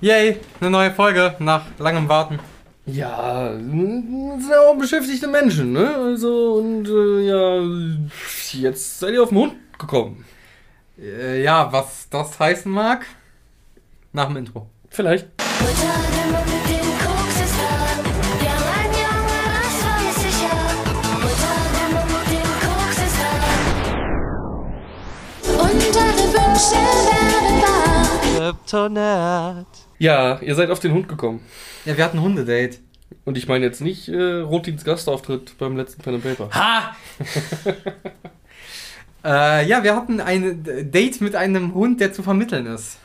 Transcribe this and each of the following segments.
Yay, eine neue Folge nach langem Warten. Ja, sind ja auch beschäftigte Menschen, ne? Also, und äh, ja, jetzt seid ihr auf den Hund gekommen. Äh, ja, was das heißen mag, nach dem Intro. Vielleicht. Unter den Wünschen werden wahr. Kryptonat. Ja, ihr seid auf den Hund gekommen. Ja, wir hatten Hundedate. Und ich meine jetzt nicht äh, Rotins Gastauftritt beim letzten Pen and Paper. Ha! äh, ja, wir hatten ein Date mit einem Hund, der zu vermitteln ist.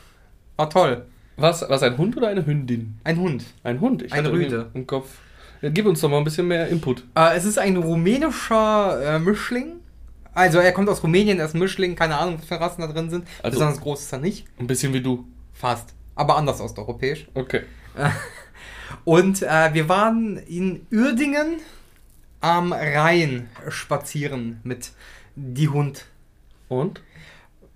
War toll. Was? Was, ein Hund oder eine Hündin? Ein Hund. Ein Hund. Ich Eine Rüde. Im Kopf. Ja, gib uns doch mal ein bisschen mehr Input. Äh, es ist ein rumänischer äh, Mischling. Also er kommt aus Rumänien, er ist Mischling, keine Ahnung, was für Rassen da drin sind. Also- Besonders groß ist er nicht. Ein bisschen wie du. Fast. Aber anders osteuropäisch. Okay. Und äh, wir waren in Uerdingen am Rhein spazieren mit die Hund. Und?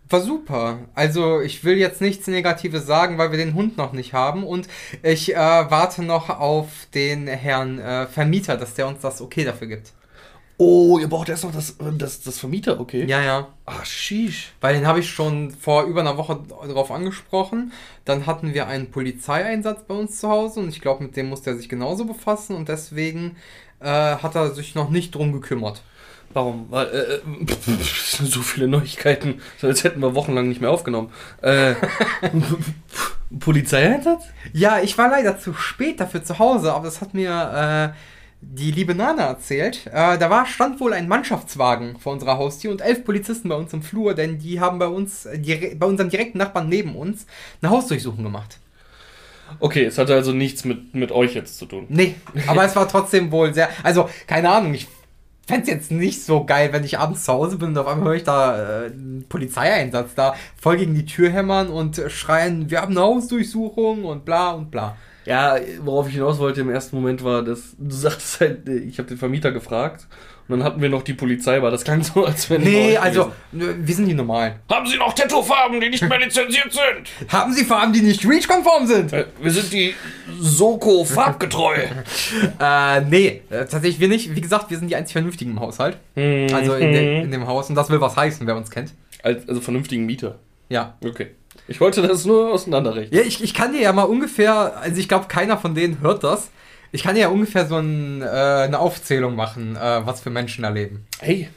War super. Also ich will jetzt nichts Negatives sagen, weil wir den Hund noch nicht haben. Und ich äh, warte noch auf den Herrn äh, Vermieter, dass der uns das okay dafür gibt. Oh, ihr braucht erst noch das, das, das Vermieter, okay? Ja, ja. Ah, sheesh. Weil den habe ich schon vor über einer Woche darauf angesprochen. Dann hatten wir einen Polizeieinsatz bei uns zu Hause und ich glaube, mit dem musste er sich genauso befassen und deswegen äh, hat er sich noch nicht drum gekümmert. Warum? Weil, äh, äh, so viele Neuigkeiten, so als hätten wir wochenlang nicht mehr aufgenommen. Äh, Polizeieinsatz? Ja, ich war leider zu spät dafür zu Hause, aber das hat mir äh, die liebe Nana erzählt. Äh, da war, stand wohl ein Mannschaftswagen vor unserer Haustür und elf Polizisten bei uns im Flur, denn die haben bei uns, äh, dire bei unserem direkten Nachbarn neben uns, eine Hausdurchsuchung gemacht. Okay, es hatte also nichts mit, mit euch jetzt zu tun. Nee, aber es war trotzdem wohl sehr. Also, keine Ahnung, ich fände es jetzt nicht so geil, wenn ich abends zu Hause bin und auf einmal höre ich da äh, einen Polizeieinsatz da voll gegen die Tür hämmern und schreien, wir haben eine Hausdurchsuchung und bla und bla. Ja, worauf ich hinaus wollte im ersten Moment war, dass du sagtest halt, ich habe den Vermieter gefragt und dann hatten wir noch die Polizei, war das klang so, als wenn Nee, also, wir sind die normalen. Haben Sie noch Tattoofarben, die nicht mehr lizenziert sind? Haben Sie Farben, die nicht REACH-konform sind? Äh, Wir sind die Soko farbgetreu. Äh, nee, äh, tatsächlich wir nicht. Wie gesagt, wir sind die einzig Vernünftigen im Haushalt. Also in, de in dem Haus. Und das will was heißen, wer uns kennt. Als, also vernünftigen Mieter. Ja. Okay. Ich wollte das nur auseinanderrechnen. Ja, ich, ich kann dir ja mal ungefähr, also ich glaube, keiner von denen hört das. Ich kann dir ja ungefähr so ein, äh, eine Aufzählung machen, äh, was für Menschen da leben. Hey,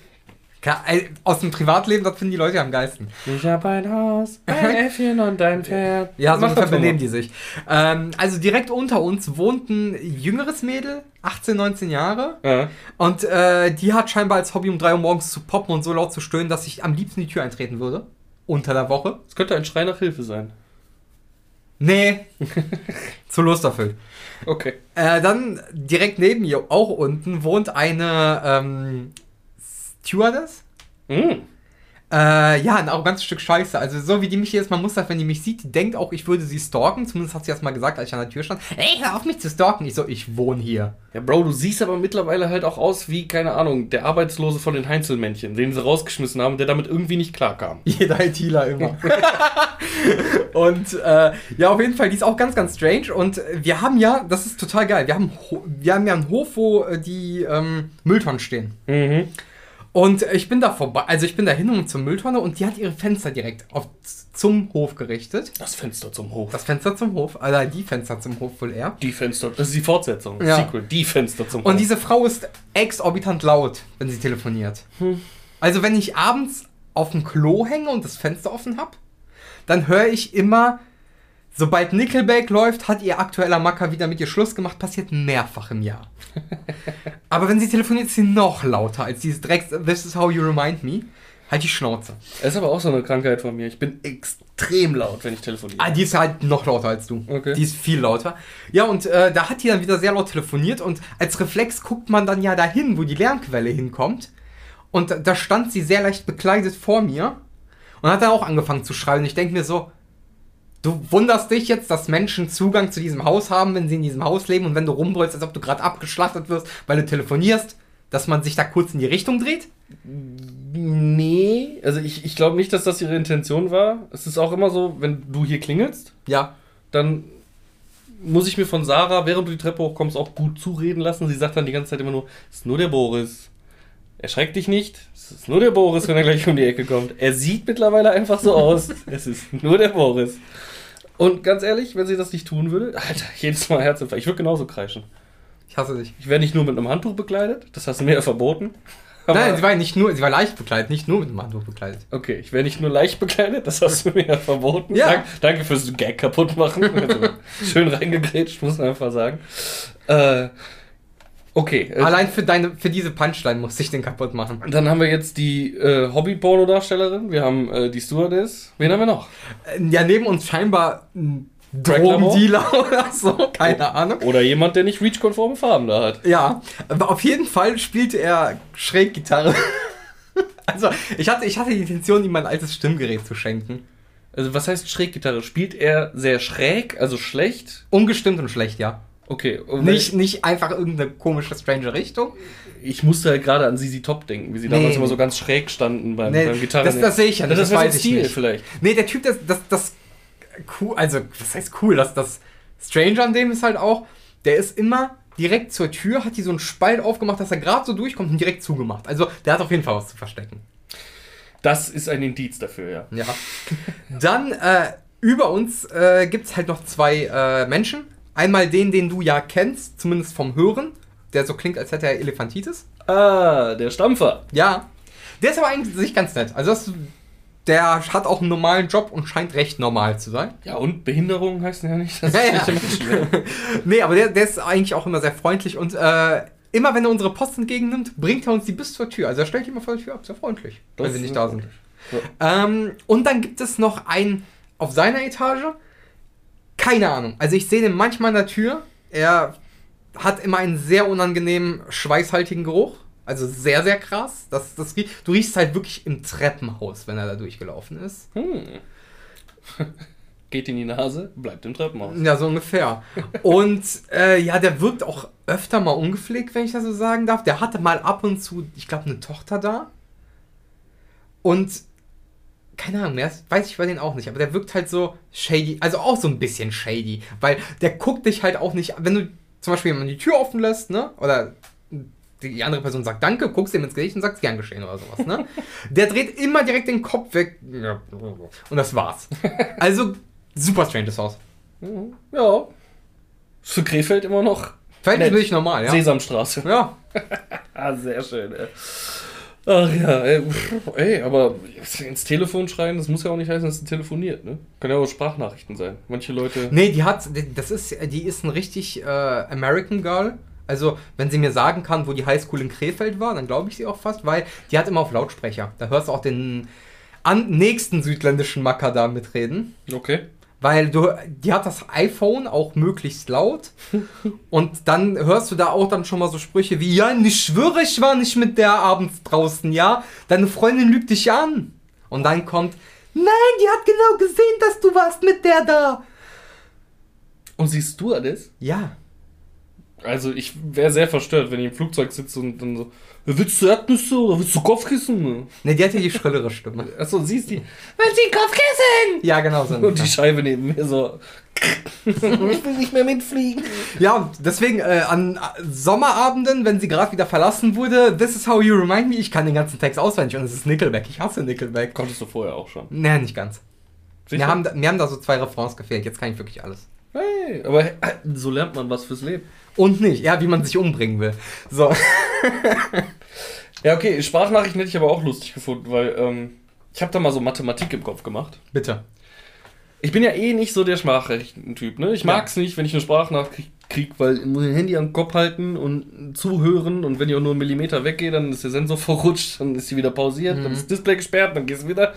Klar, äh, aus dem Privatleben, das finden die Leute am geilsten. ich hab ein Haus, ein Äffchen und ein Pferd. Ja, so ungefähr benehmen die sich. Ähm, also direkt unter uns wohnt ein jüngeres Mädel, 18, 19 Jahre. Ja. Und äh, die hat scheinbar als Hobby um 3 Uhr morgens zu poppen und so laut zu stöhnen, dass ich am liebsten die Tür eintreten würde. Unter der Woche. Es könnte ein Schrei nach Hilfe sein. Nee. zu Lust erfüllt. Okay. Äh, dann direkt neben ihr, auch unten, wohnt eine ähm, Stewardess. Mm. Äh, ja, ein arrogantes Stück Scheiße. Also so wie die mich jedes Mal mustert, wenn die mich sieht, die denkt auch, ich würde sie stalken. Zumindest hat sie das mal gesagt, als ich an der Tür stand. Ey, hör auf mich zu stalken. Ich so, ich wohne hier. Ja, Bro, du siehst aber mittlerweile halt auch aus wie, keine Ahnung, der Arbeitslose von den Heinzelmännchen, den sie rausgeschmissen haben, der damit irgendwie nicht klarkam. Jeder ITler immer. und äh, ja, auf jeden Fall, die ist auch ganz, ganz strange. Und wir haben ja, das ist total geil, wir haben, wir haben ja einen Hof, wo äh, die ähm, Mülltonnen stehen. Mhm. Und ich bin da vorbei, also ich bin da hin und zur Mülltonne und die hat ihre Fenster direkt auf, zum Hof gerichtet. Das Fenster zum Hof. Das Fenster zum Hof, also die Fenster zum Hof wohl eher. die Fenster, das ist die Fortsetzung, Ja. Sequel, die Fenster zum Hof. Und diese Frau ist exorbitant laut, wenn sie telefoniert. Also wenn ich abends auf dem Klo hänge und das Fenster offen habe, dann höre ich immer, sobald Nickelback läuft, hat ihr aktueller Macker wieder mit ihr Schluss gemacht, passiert mehrfach im Jahr. Aber wenn sie telefoniert, ist sie noch lauter als dieses Drecks This is how you remind me. Halt die Schnauze. Das ist aber auch so eine Krankheit von mir. Ich bin extrem laut, wenn ich telefoniere. Ah, die ist halt noch lauter als du. Okay. Die ist viel lauter. Ja, und äh, da hat die dann wieder sehr laut telefoniert und als Reflex guckt man dann ja dahin, wo die Lärmquelle hinkommt. Und da- da stand sie sehr leicht bekleidet vor mir und hat dann auch angefangen zu schreien. Ich denke mir so, du wunderst dich jetzt, dass Menschen Zugang zu diesem Haus haben, wenn sie in diesem Haus leben und wenn du rumbrüllst, als ob du gerade abgeschlachtet wirst, weil du telefonierst, dass man sich da kurz in die Richtung dreht? Nee, also ich, ich glaube nicht, dass das ihre Intention war. Es ist auch immer so, wenn du hier klingelst, Ja. dann muss ich mir von Sarah, während du die Treppe hochkommst, auch gut zureden lassen. Sie sagt dann die ganze Zeit immer nur, es ist nur der Boris. Erschreck dich nicht, es ist nur der Boris, wenn er gleich um die Ecke kommt. Er sieht mittlerweile einfach so aus. Es ist nur der Boris. Und ganz ehrlich, wenn sie das nicht tun würde, Alter, jedes Mal Herzinfarkt. Ich würde genauso kreischen. Ich hasse dich. Ich wäre nicht nur mit einem Handtuch bekleidet, das hast du mir ja verboten. Nein, sie war nicht nur, sie war leicht bekleidet, nicht nur mit dem Handtuch bekleidet. Okay, ich wäre nicht nur leicht bekleidet, das hast du mir ja verboten. Ja. Dank, danke fürs Gag kaputt machen. Also, schön reingegrätscht, muss man einfach sagen. Äh, okay, äh, Allein für deine, für diese Punchline musste ich den kaputt machen. dann haben wir jetzt die äh, Hobby-Porno-Darstellerin, wir haben äh, die Stewardess. Wen haben wir noch? Äh, Ja, neben uns scheinbar ein? Drogendealer oder so, keine Ahnung. Oder jemand, der nicht Reach-konforme Farben da hat. Ja, aber auf jeden Fall spielte er Schräggitarre. Also, ich hatte, ich hatte die Intention, ihm mein altes Stimmgerät zu schenken. Also, was heißt Schräggitarre? Spielt er sehr schräg, also schlecht? Ungestimmt und schlecht, ja. Okay, Nicht, nicht einfach irgendeine komische, strange Richtung. Ich musste halt gerade an Sisi Top denken, wie sie damals Nee. immer so ganz schräg standen beim, Nee, beim Gitarren. das, das sehe ich ja nicht, das, das, weiß ich Stil nicht. vielleicht. Nee, der Typ, das, das, das cool, also, was heißt cool, das, das Strange an dem ist halt auch, der ist immer direkt zur Tür, hat die so einen Spalt aufgemacht, dass er gerade so durchkommt und direkt zugemacht. Also, der hat auf jeden Fall was zu verstecken. Das ist ein Indiz dafür, ja. Ja. Dann, äh, über uns äh, gibt es halt noch zwei äh, Menschen. Einmal den, den du ja kennst, zumindest vom Hören, der so klingt, als hätte er Elefantitis. Ah, der Stampfer. Ja. Der ist aber eigentlich ganz nett. Also, das, der hat auch einen normalen Job und scheint recht normal zu sein. Ja, und Behinderungen heißen ja nicht, dass Ja, ja. Menschen. Nee, aber der, der ist eigentlich auch immer sehr freundlich und äh, immer wenn er unsere Post entgegennimmt, bringt er uns die bis zur Tür. Also er stellt die immer vor die Tür ab, sehr freundlich, wenn Das sie ist nicht da sind. Ja. Ähm, und dann gibt es noch einen auf seiner Etage. Keine Ahnung. Also ich sehe den manchmal an der Tür. Er hat immer einen sehr unangenehmen, schweißhaltigen Geruch. Also sehr, sehr krass. Das, das, du riechst halt wirklich im Treppenhaus, wenn er da durchgelaufen ist. Hm. Geht in die Nase, bleibt im Treppenhaus. Ja, so ungefähr. Und äh, ja, der wirkt auch öfter mal ungepflegt, wenn ich das so sagen darf. Der hatte mal ab und zu, ich glaube, eine Tochter da. Und keine Ahnung, mehr weiß ich bei denen auch nicht, aber der wirkt halt so shady, also auch so ein bisschen shady, weil der guckt dich halt auch nicht, wenn du zum Beispiel jemanden die Tür offen lässt, ne, oder die andere Person sagt Danke, guckst ihm ins Gesicht und sagst gern geschehen oder sowas, ne? Der dreht immer direkt den Kopf weg und das war's. Also super stranges Haus. Mhm. Ja. Für Krefeld immer noch Verhältnismäßig normal, ja. Sesamstraße. Ja. Ah, sehr schön, ey. Ach ja, ey, aber ins Telefon schreien, das muss ja auch nicht heißen, dass sie telefoniert, ne? Kann ja auch Sprachnachrichten sein. Manche Leute. Nee, die hat, das ist, die ist ein richtig äh, American Girl. Also, wenn sie mir sagen kann, wo die Highschool in Krefeld war, dann glaube ich sie auch fast, weil die hat immer auf Lautsprecher. Da hörst du auch den an, nächsten südländischen Macker da mitreden. Okay. Weil du, die hat das iPhone auch möglichst laut. und dann hörst du da auch dann schon mal so Sprüche wie, ja, ich schwöre, ich war nicht mit der abends draußen, ja? Deine Freundin lügt dich an. Und dann kommt, nein, die hat genau gesehen, dass du warst mit der da. Und siehst du alles? Ja. Also ich wäre sehr verstört, wenn ich im Flugzeug sitze und dann so, willst du Erdnüsse oder willst du Kopfkissen? Ne, die hatte die schrillere Stimme. Achso, siehst die. Will sie Kopfkissen? Ja, genau so. Und die Scheibe neben mir so. ich will nicht mehr mitfliegen. Ja, und deswegen äh, an Sommerabenden, wenn sie gerade wieder verlassen wurde, This is how you remind me, ich kann den ganzen Text auswendig und es ist Nickelback. Ich hasse Nickelback. Konntest du vorher auch schon. Nee, nicht ganz. Mir haben, da, mir haben da so zwei Refrains gefehlt. Jetzt kann ich wirklich alles. Hey, aber äh, so lernt man was fürs Leben. Und nicht. Ja, wie man sich umbringen will. So. Ja, okay, Sprachnachrichten hätte ich aber auch lustig gefunden, weil ähm, ich habe da mal so Mathematik im Kopf gemacht. Bitte. Ich bin ja eh nicht so der Sprachnachrichten-Typ, ne? Ich Ja. mag's nicht, wenn ich eine Sprachnachricht krieg, weil ich muss mein Handy am Kopf halten und zuhören und wenn ich auch nur einen Millimeter weggehe, dann ist der Sensor verrutscht, dann ist sie wieder pausiert, dann ist das Display gesperrt, dann geht's wieder.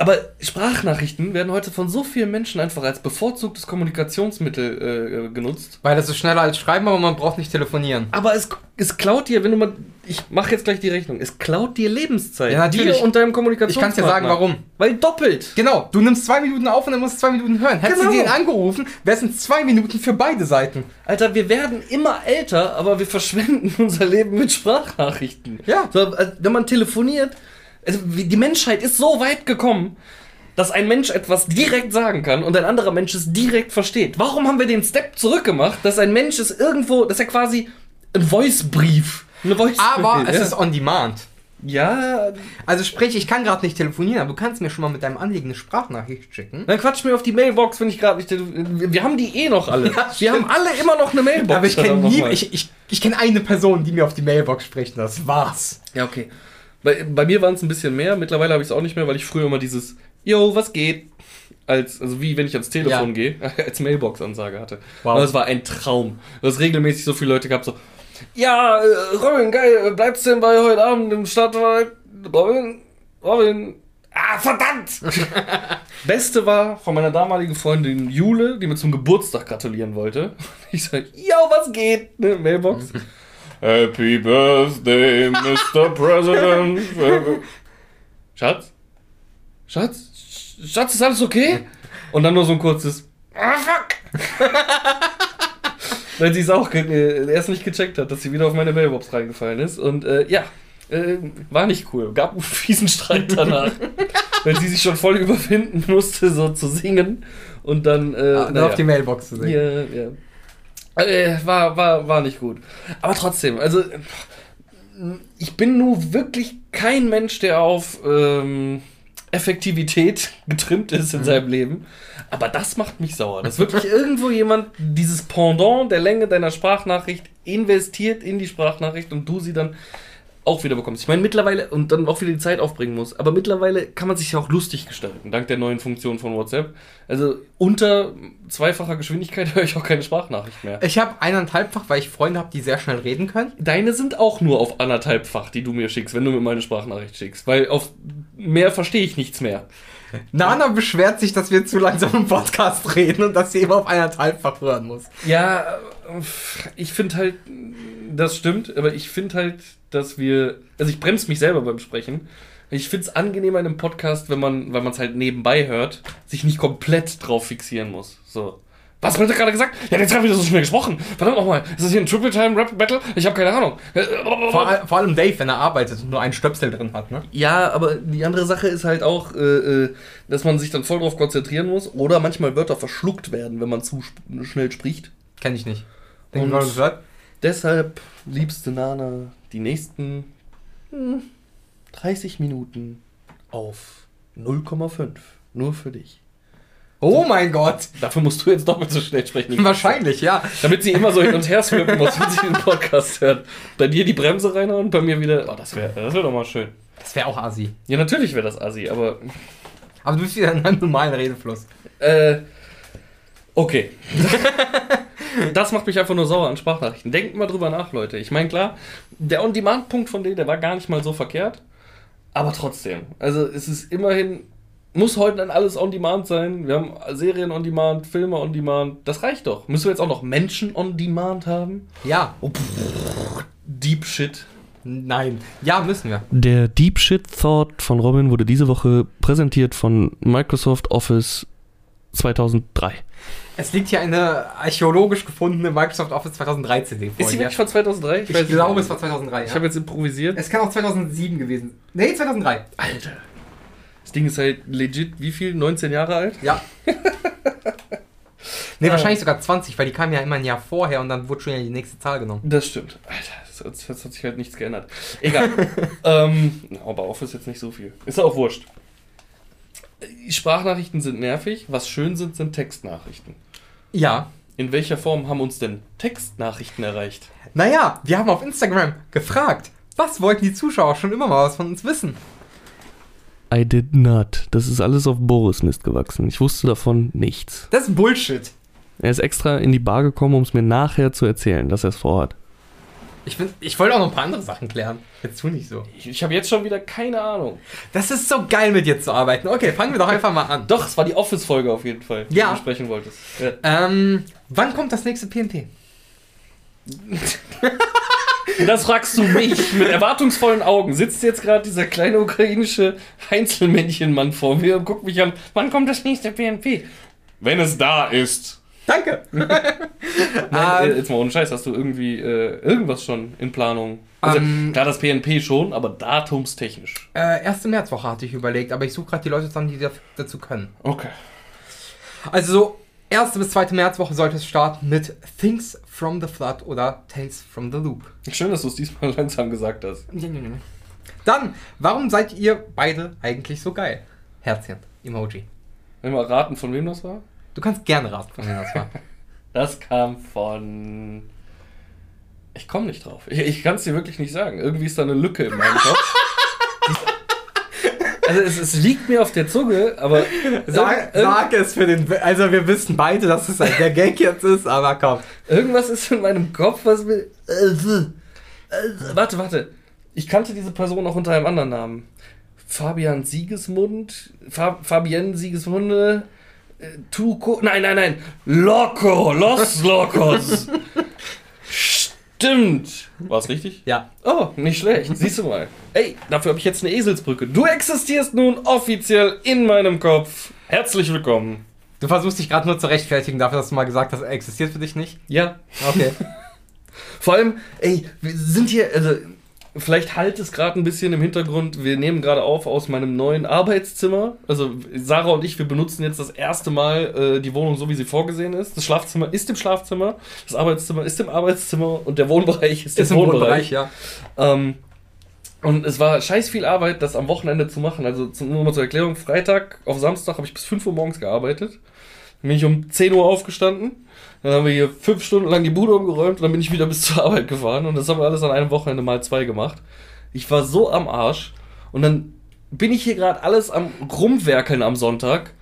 Aber Sprachnachrichten werden heute von so vielen Menschen einfach als bevorzugtes Kommunikationsmittel äh, äh, genutzt. Weil das ist schneller als Schreiben, aber man braucht nicht telefonieren. Aber es, es klaut dir, wenn du mal. Ich mache jetzt gleich die Rechnung. Es klaut dir Lebenszeit. Ja, natürlich. Dir und deinem Ich Kommunikationspartner. kann dir sagen, warum. Weil doppelt. Genau, du nimmst zwei Minuten auf und dann musst du zwei Minuten hören. Hättest Genau. du den angerufen, wäre es zwei Minuten für beide Seiten. Alter, wir werden immer älter, aber wir verschwenden unser Leben mit Sprachnachrichten. Ja. So, also, wenn man telefoniert, also die Menschheit ist so weit gekommen, dass ein Mensch etwas direkt sagen kann und ein anderer Mensch es direkt versteht. Warum haben wir den Step zurückgemacht, dass ein Mensch es irgendwo, dass er quasi ein Voice-Brief, eine voice Aber es ja. ist on demand. ja, Also sprich, ich kann gerade nicht telefonieren, aber du kannst mir schon mal mit deinem Anliegen eine Sprachnachricht schicken. dann quatsch mir auf die Mailbox, wenn ich gerade nicht. Wir haben die eh noch alle. Ja, wir haben alle immer noch eine Mailbox. Aber ich kenne nie, ich, ich, ich kenne eine Person, die mir auf die Mailbox spricht. Das war's. Ja, okay. Bei, bei mir waren es ein bisschen mehr. Mittlerweile habe ich es auch nicht mehr, weil ich früher immer dieses Yo, was geht? Als, also wie wenn ich ans Telefon Ja. gehe, als Mailbox-Ansage hatte. Wow. Und das war ein Traum. Du hast regelmäßig so viele Leute gehabt, so, ja, äh, Robin, geil, bleibst du denn bei heute Abend im Stadtwald? Robin, Robin, ah, verdammt! Beste war von meiner damaligen Freundin Jule, die mir zum Geburtstag gratulieren wollte. Ich sag, yo, was geht? Ne, Mailbox. Happy Birthday, Mr. President. Schatz? Schatz? Sch- Schatz, ist alles okay? Und dann nur so ein kurzes Ah, fuck! Weil sie es auch äh, erst nicht gecheckt hat, dass sie wieder auf meine Mailbox reingefallen ist. Und äh, ja, äh, war nicht cool. Gab einen fiesen Streit danach. weil sie sich schon voll überwinden musste, so zu singen. Und dann. Äh, Ah, naja. auf die Mailbox zu sehen. Ja, ja. Äh, war, war, war nicht gut. Aber trotzdem, also ich bin nur wirklich kein Mensch, der auf ähm, Effektivität getrimmt ist in seinem Leben. Aber das macht mich sauer. Dass wirklich irgendwo jemand dieses Pendant der Länge deiner Sprachnachricht investiert in die Sprachnachricht und du sie dann auch wieder bekommst. Ich meine, mittlerweile und dann auch wieder die Zeit aufbringen muss. Aber mittlerweile kann man sich ja auch lustig gestalten, dank der neuen Funktion von WhatsApp. Also unter zweifacher Geschwindigkeit höre ich auch keine Sprachnachricht mehr. Ich habe eineinhalbfach, weil ich Freunde habe, die sehr schnell reden können. Deine sind auch nur auf anderthalbfach, die du mir schickst, wenn du mir meine Sprachnachricht schickst. Weil auf mehr verstehe ich nichts mehr. Nana beschwert sich, dass wir zu langsam im Podcast reden und dass sie immer auf eineinhalbfach hören muss. Ja, ich finde halt, das stimmt, aber ich finde halt, dass wir, also ich bremse mich selber beim Sprechen. Ich finde es angenehmer in einem Podcast, wenn man, weil man es halt nebenbei hört, sich nicht komplett drauf fixieren muss. So. Was hat er gerade gesagt? Ja, jetzt haben wir so schnell gesprochen. Verdammt nochmal. Ist das hier ein Triple Time Rap Battle? Ich habe keine Ahnung. Vor, all- vor allem Dave, wenn er arbeitet und nur einen Stöpsel drin hat, ne? Ja, aber die andere Sache ist halt auch, äh, äh, dass man sich dann voll drauf konzentrieren muss oder manchmal Wörter verschluckt werden, wenn man zu schnell spricht. Kenn ich nicht. Und- Den und gehört? Deshalb, liebste Nana, die nächsten hm, 30 Minuten auf 0,5. Nur für dich. Oh mein Gott! Dafür musst du jetzt doppelt so schnell sprechen. Wahrscheinlich, ja. Damit sie immer so hin und her swippen muss, wenn sie den Podcast hört. Bei dir die Bremse reinhauen, bei mir wieder. Oh, das wäre das wär doch mal schön. Das wäre auch assi. Ja, natürlich wäre das assi, aber. Aber du bist wieder in einem normalen Redefluss. Äh. Okay. das macht mich einfach nur sauer an Sprachnachrichten. Denkt mal drüber nach, Leute. Ich meine, klar, der On-Demand-Punkt von denen, der war gar nicht mal so verkehrt. Aber trotzdem. Also, es ist immerhin. Muss heute dann alles on-demand sein. Wir haben Serien on-demand, Filme on-demand. Das reicht doch. Müssen wir jetzt auch noch Menschen on-demand haben? Ja. Oh, pff, Deep Shit. Nein. Ja, müssen wir. Der Deep Shit Thought von Robin wurde diese Woche präsentiert von Microsoft Office 2003. Es liegt hier eine archäologisch gefundene Microsoft Office 2013 CD vor Ist sie dir. wirklich von 2003? Ich, nicht. glaube, es war 2003. Ich Ja. habe jetzt improvisiert. Es kann auch 2007 gewesen. Nee, 2003. Alter. Das Ding ist halt legit, wie viel? 19 Jahre alt? Ja. nee, wahrscheinlich sogar 20, weil die kamen ja immer ein Jahr vorher und dann wurde schon ja die nächste Zahl genommen. Das stimmt. Alter, das, hat- das hat sich halt nichts geändert. Egal. ähm, aber Office jetzt nicht so viel. Ist ja auch wurscht. Sprachnachrichten sind nervig. Was schön sind, sind Textnachrichten. Ja. In welcher Form haben uns denn Textnachrichten erreicht? Naja, wir haben auf Instagram gefragt, was wollten die Zuschauer schon immer mal was von uns wissen? I did not. Das ist alles auf Boris Mist gewachsen. Ich wusste davon nichts. Das ist Bullshit. Er ist extra in die Bar gekommen, um es mir nachher zu erzählen, dass er es vorhat. Ich, find, ich wollte auch noch ein paar andere Sachen klären. Jetzt tu nicht so. Ich, ich habe jetzt schon wieder keine Ahnung. Das ist so geil, mit dir zu arbeiten. Okay, fangen wir doch einfach mal an. Doch, es war die Office-Folge auf jeden Fall, die Ja. du sprechen wolltest. Ja. Ähm, wann kommt das nächste PNP? Das fragst du mich mit erwartungsvollen Augen. Sitzt jetzt gerade dieser kleine ukrainische Heinzelmännchenmann vor mir und guckt mich an. Wann kommt das nächste PNP? Wenn es da ist. Danke. Nein, Ähm. äh, jetzt mal ohne Scheiß, hast du irgendwie äh, irgendwas schon in Planung? Also Ähm, klar, das PNP schon, aber datumstechnisch. Äh, erste Märzwoche hatte ich überlegt, aber ich suche gerade die Leute zusammen, die daf- dazu können. Okay. Also so erste bis zweite Märzwoche sollte es starten mit Things from the Flood oder Tales from the Loop. Schön, dass du es diesmal langsam gesagt hast. Dann, warum seid ihr beide eigentlich so geil? Herzchen, Emoji. Wenn wir raten, von wem das war? Du kannst gerne raten, von wem das war. Das kam von. Ich komme nicht drauf. Ich, ich kann es dir wirklich nicht sagen. Irgendwie ist da eine Lücke in meinem Kopf. Also es, es liegt mir auf der Zunge, aber Sag, sag es für den. Also, wir wissen beide, dass es ein der Gag jetzt ist, aber komm. irgendwas ist in meinem Kopf, was mir. Äh, äh, warte, warte. Ich kannte diese Person auch unter einem anderen Namen. Fabian Siegesmund, Fa Fabienne Siegesmunde, äh, Tuko, nein, nein, nein, Loco, Los Locos. Stimmt. War's richtig? Ja. Oh, nicht schlecht. Siehst du mal. Ey, dafür habe ich jetzt eine Eselsbrücke. Du existierst nun offiziell in meinem Kopf. Herzlich willkommen. Du versuchst dich gerade nur zu rechtfertigen dafür, dass du mal gesagt hast, er existiert für dich nicht. Ja. Okay. Vor allem, ey, wir sind hier, also, vielleicht halt es gerade ein bisschen im Hintergrund. Wir nehmen gerade auf aus meinem neuen Arbeitszimmer. Also, Sarah und ich, wir benutzen jetzt das erste Mal äh, die Wohnung so, wie sie vorgesehen ist. Das Schlafzimmer ist im Schlafzimmer, das Arbeitszimmer ist im Arbeitszimmer und der Wohnbereich ist, ist im Wohnbereich. Wohnbereich, ja. Ähm, und es war scheiß viel Arbeit, das am Wochenende zu machen. Also zum, nur mal zur Erklärung, Freitag auf Samstag habe ich bis 5 Uhr morgens gearbeitet. Dann bin ich um 10 Uhr aufgestanden. Dann haben wir hier fünf Stunden lang die Bude umgeräumt und dann bin ich wieder bis zur Arbeit gefahren. Und das haben wir alles an einem Wochenende mal zwei gemacht. Ich war so am Arsch. Und dann bin ich hier gerade alles am Rumwerkeln am Sonntag.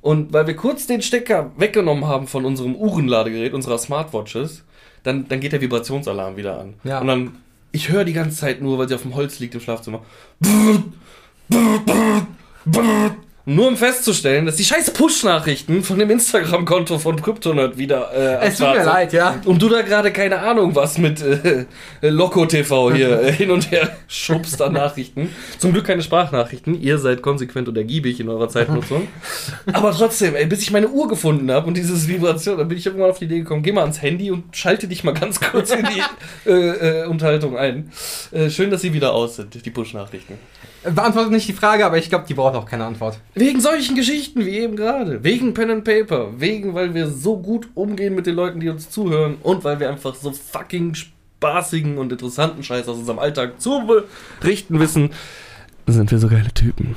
Und weil wir kurz den Stecker weggenommen haben von unserem Uhrenladegerät, unserer Smartwatches, dann, dann geht der Vibrationsalarm wieder an. Ja. Und dann, ich höre die ganze Zeit nur, weil sie auf dem Holz liegt im Schlafzimmer. Nur um festzustellen, dass die scheiß Push-Nachrichten von dem Instagram-Konto von Kryptonerd wieder äh, Es tut mir leid, ja. Und du da gerade keine Ahnung was mit äh, Loco TV hier äh, hin und her schubst an Nachrichten. Zum Glück keine Sprachnachrichten. Ihr seid konsequent und ergiebig in eurer Zeitnutzung. Aber trotzdem, ey, bis ich meine Uhr gefunden habe und dieses Vibration, dann bin ich irgendwann auf die Idee gekommen, geh mal ans Handy und schalte dich mal ganz kurz in die äh, äh, Unterhaltung ein. Äh, schön, dass sie wieder aus sind, die Push-Nachrichten. Beantwortet nicht die Frage, aber ich glaube, die braucht auch keine Antwort. Wegen solchen Geschichten wie eben gerade. Wegen Pen and Paper. Wegen, weil wir so gut umgehen mit den Leuten, die uns zuhören. Und weil wir einfach so fucking spaßigen und interessanten Scheiß aus unserem Alltag zu berichten wissen, sind wir so geile Typen.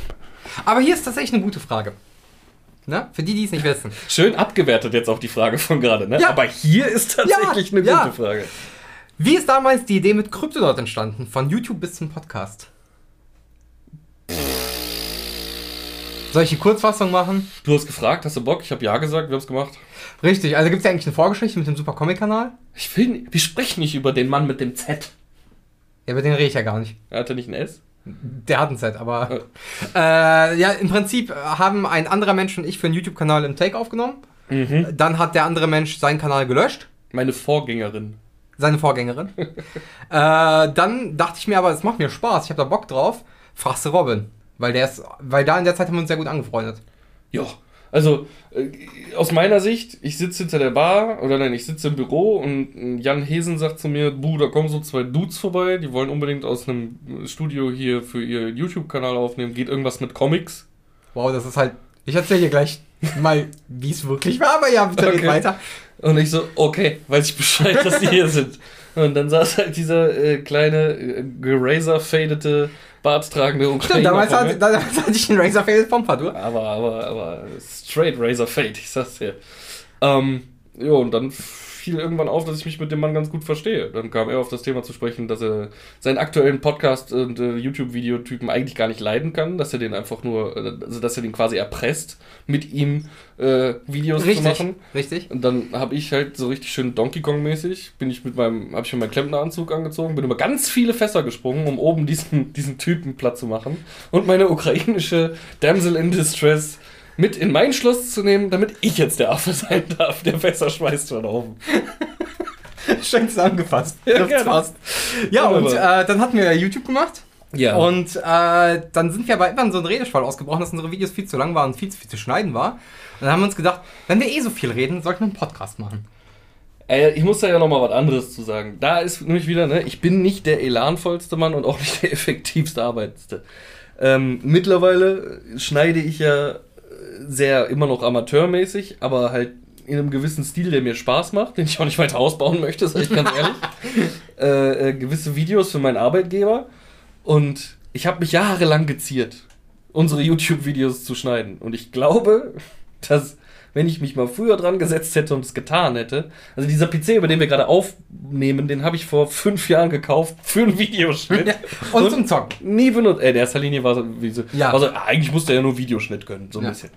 Aber hier ist tatsächlich eine gute Frage. Ne? Für die, die es nicht wissen. Schön abgewertet jetzt auf die Frage von gerade, ne? Ja. Aber hier ist tatsächlich Ja, eine ja. gute Frage. Wie ist damals die Idee mit Kryptonaut entstanden? Von YouTube bis zum Podcast. Soll ich die Kurzfassung machen? Du hast gefragt, hast du Bock? Ich habe ja gesagt, wir haben es gemacht. Richtig, also gibt es ja eigentlich eine Vorgeschichte mit dem Super Comic-Kanal? Ich will, nicht- wir sprechen nicht über den Mann mit dem Z. Ja, über den rede ich ja gar nicht. Er hatte nicht ein S? Der hat ein Set, aber. Äh, ja, im Prinzip haben ein anderer Mensch und ich für einen YouTube-Kanal im Take aufgenommen. Mhm. Dann hat der andere Mensch seinen Kanal gelöscht. Meine Vorgängerin. Seine Vorgängerin. äh, dann dachte ich mir aber, es macht mir Spaß, ich habe da Bock drauf. Fragst du Robin. Weil der ist, weil da in der Zeit haben wir uns sehr gut angefreundet. Ja, also äh, aus meiner Sicht, ich sitze hinter der Bar oder nein, ich sitze im Büro und äh, Jan Hesen sagt zu mir, Bu, da kommen so zwei Dudes vorbei, die wollen unbedingt aus einem Studio hier für ihr YouTube-Kanal aufnehmen, geht irgendwas mit Comics. Wow, das ist halt. Ich erzähle dir gleich mal, wie es wirklich war, aber ja, bitte Okay. weiter. Und ich so, okay, weiß ich Bescheid, dass die hier sind. Und dann saß halt dieser äh, kleine, äh, geraser-fadete, barttragende Ukrainer Stimmt, damals, vor mir. hat, damals hatte ich einen Razor Fade Pompadour. Aber, aber, aber straight Razor Fade, ich sag's dir. Ähm, jo, und dann fiel irgendwann auf, dass ich mich mit dem Mann ganz gut verstehe. Dann kam er auf das Thema zu sprechen, dass er seinen aktuellen Podcast und äh, YouTube-Videotypen eigentlich gar nicht leiden kann, dass er den einfach nur, äh, also dass er den quasi erpresst, mit ihm äh, Videos zu Richtig, machen. richtig. Und dann habe ich halt so richtig schön Donkey Kong mäßig, bin ich mit meinem, habe ich mir meinen Klempneranzug angezogen, bin über ganz viele Fässer gesprungen, um oben diesen, diesen Typen platt zu machen und meine ukrainische Damsel in Distress mit in mein Schloss zu nehmen, damit ich jetzt der Affe sein darf, der Fässer schmeißt von oben. Schön zusammengefasst. Ja, fast. Ja, und äh, dann hatten wir YouTube gemacht. Ja. Und äh, dann sind wir aber irgendwann so ein Redeschwall ausgebrochen, dass unsere Videos viel zu lang waren und viel zu viel zu schneiden war. Und dann haben wir uns gedacht, wenn wir eh so viel reden, sollten wir einen Podcast machen. Ey, ich muss da ja noch mal was anderes zu sagen. Da ist nämlich wieder, ne, ich bin nicht der elanvollste Mann und auch nicht der effektivste Arbeitste. Ähm, mittlerweile schneide ich ja sehr immer noch amateurmäßig, aber halt in einem gewissen Stil, der mir Spaß macht, den ich auch nicht weiter ausbauen möchte, sag ich ganz ehrlich. äh, äh, gewisse Videos für meinen Arbeitgeber und ich habe mich jahrelang geziert, unsere YouTube-Videos zu schneiden. Und ich glaube, dass wenn ich mich mal früher dran gesetzt hätte und es getan hätte, also dieser PC, über den wir gerade aufnehmen, den habe ich vor fünf Jahren gekauft für einen Videoschnitt. Ja, und zum Zocken. Nie benutzt. Ey, der erster Linie war so, wie so Ja. also eigentlich musste er ja nur Videoschnitt können, so ein Ja. bisschen.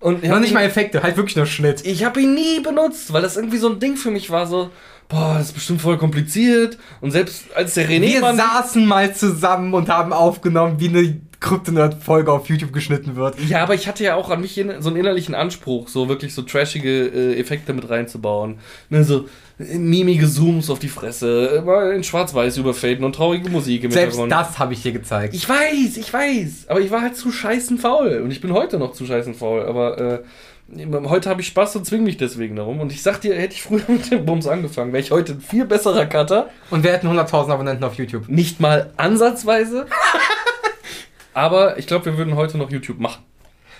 Und Noch nicht mal Effekte, halt wirklich nur Schnitt. ich habe ihn nie benutzt, weil das irgendwie so ein Ding für mich war, so, boah, das ist bestimmt voll kompliziert. Und selbst als der René Wir saßen mal zusammen und haben aufgenommen, wie eine Kryptonerd-Folge auf YouTube geschnitten wird. Ja, aber ich hatte ja auch an mich so einen innerlichen Anspruch, so wirklich so trashige äh, Effekte mit reinzubauen. Ne, so äh, mimige Zooms auf die Fresse, mal in Schwarz-Weiß überfaden und traurige Musik im Selbst Hintergrund. das habe ich dir gezeigt. Ich weiß, ich weiß, aber ich war halt zu scheißen faul und ich bin heute noch zu scheißen faul, aber äh, heute habe ich Spaß und zwing mich deswegen darum. Und ich sag dir, hätte ich früher mit dem Bums angefangen, wäre ich heute ein viel besserer Cutter. Und wir hätten 100.000 Abonnenten auf YouTube. Nicht mal ansatzweise. aber ich glaube, wir würden heute noch YouTube machen.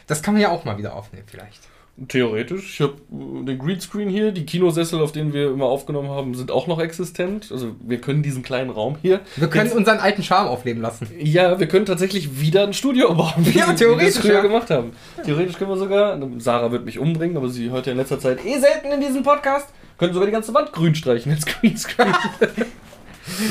Das kann man ja auch mal wieder aufnehmen, vielleicht. Theoretisch. Ich habe den Greenscreen hier, die Kinosessel, auf denen wir immer aufgenommen haben, sind auch noch existent. Also wir können diesen kleinen Raum hier. Wir können Jetzt- unseren alten Charme aufleben lassen. ja, wir können tatsächlich wieder ein Studio bauen, wie, Ja, wir theoretisch, das früher ja. gemacht haben. Theoretisch können wir sogar, Sarah wird mich umbringen, aber sie hört ja in letzter Zeit eh selten in diesem Podcast, können sogar die ganze Wand grün streichen als Greenscreen.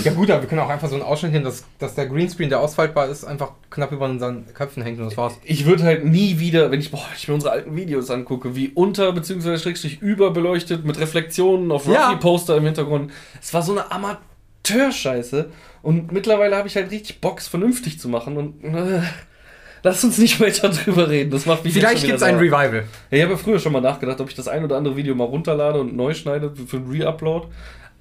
Ja gut, aber wir können auch einfach so einen Ausschnitt nehmen, dass, dass der Greenscreen, der ausfaltbar ist, einfach knapp über unseren Köpfen hängt und das war's. ich würde halt nie wieder, wenn ich, boah, ich mir unsere alten Videos angucke, wie unter- bzw. schrägstrich überbeleuchtet mit Reflexionen auf Ja. Rocky-Poster im Hintergrund. Es war so eine Amateurscheiße. Und mittlerweile habe ich halt richtig Bock, es vernünftig zu machen. Und äh, lass uns nicht weiter drüber reden. Das macht mich Vielleicht wieder gibt's ein. Revival. Ja, ich habe ja früher schon mal nachgedacht, ob ich das ein oder andere Video mal runterlade und neu schneide für einen Re-Upload.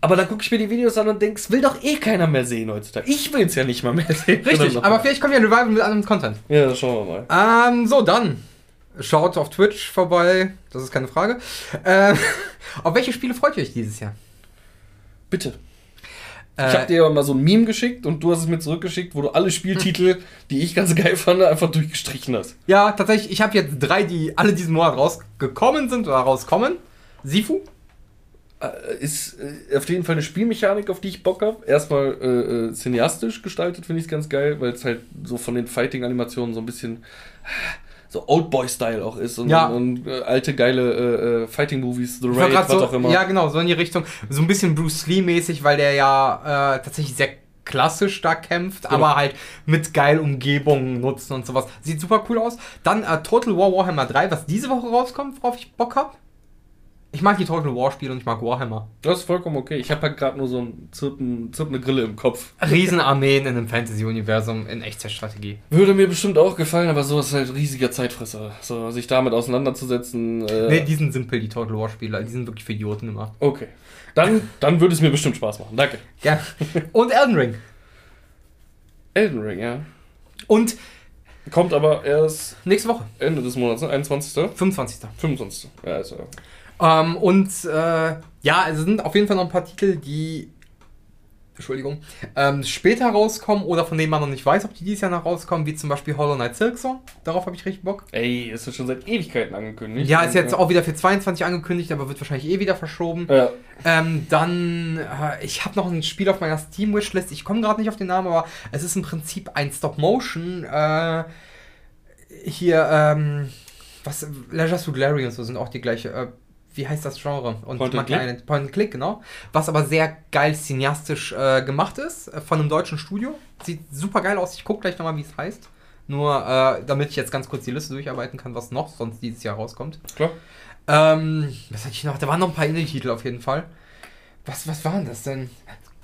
Aber dann gucke ich mir die Videos an und denke, es will doch eh keiner mehr sehen heutzutage. Ich will es ja nicht mal mehr sehen. Richtig, aber vielleicht kommt ja ein Revival mit anderem Content. Ja, das schauen wir mal. Ähm, so, dann. Schaut auf Twitch vorbei, das ist keine Frage. Ähm, auf welche Spiele freut ihr euch dieses Jahr? Bitte. Äh, Ich habe dir ja mal so ein Meme geschickt und du hast es mir zurückgeschickt, wo du alle Spieltitel, die ich ganz geil fand, einfach durchgestrichen hast. ja, tatsächlich, ich habe jetzt drei, die alle diesen Monat rausgekommen sind oder rauskommen. Sifu? Äh, Ist äh, auf jeden Fall eine Spielmechanik, auf die ich Bock habe. Erstmal äh, äh, cineastisch gestaltet, finde ich es ganz geil, weil es halt so von den Fighting-Animationen so ein bisschen so Oldboy-Style auch ist und, Ja. und, äh, alte geile äh, Fighting-Movies, The Raid, was so, auch immer. Ja, genau, so in die Richtung. So ein bisschen Bruce Lee-mäßig, weil der ja äh, tatsächlich sehr klassisch da kämpft, Genau. aber halt mit geil Umgebungen nutzen und sowas. Sieht super cool aus. Dann äh, Total War Warhammer 3, was diese Woche rauskommt, worauf ich Bock hab. Ich mag die Total War Spiele und ich mag Warhammer. Das ist vollkommen okay. Ich habe halt gerade nur so ein zirpen, zirpende Grille im Kopf. Riesenarmeen in einem Fantasy-Universum in Echtzeitstrategie. Würde mir bestimmt auch gefallen, aber sowas ist halt riesiger Zeitfresser. So, sich damit auseinanderzusetzen. Äh, Ne, die sind simpel, die Total War Spiele. Die sind wirklich für Idioten gemacht. Okay. Dann, dann würde es mir bestimmt Spaß machen. Danke. Ja. Und Elden Ring. Elden Ring, ja. Und Kommt aber erst nächste Woche, Ende des Monats, ne? 21. 25. 25. Ja, ist ja. Ähm, und äh, ja, es sind auf jeden Fall noch ein paar Titel, die Entschuldigung, ähm, später rauskommen oder von denen man noch nicht weiß, ob die dieses Jahr noch rauskommen, wie zum Beispiel Hollow Knight Silksong. Darauf habe ich richtig Bock. Ey, ist ja schon seit Ewigkeiten angekündigt. Ja, ist jetzt auch wieder für 22 angekündigt, aber wird wahrscheinlich eh wieder verschoben. Ja. Ähm, dann, äh, ich habe noch ein Spiel auf meiner Steam-Wishlist. Ich komme gerade nicht auf den Namen, aber es ist im Prinzip ein Stop-Motion. Äh, hier, ähm, was, Leisure Suit Larry und so sind auch die gleiche. Äh, wie heißt das Genre? Und Point and Click? Island. Point and Click, genau. Was aber sehr geil cineastisch äh, gemacht ist, äh, von einem deutschen Studio. Sieht super geil aus. Ich gucke gleich nochmal, wie es heißt. Nur, äh, damit ich jetzt ganz kurz die Liste durcharbeiten kann, was noch sonst dieses Jahr rauskommt. Klar. Ähm, was hatte ich noch? Da waren noch ein paar Indie-Titel auf jeden Fall. Was, was waren das denn?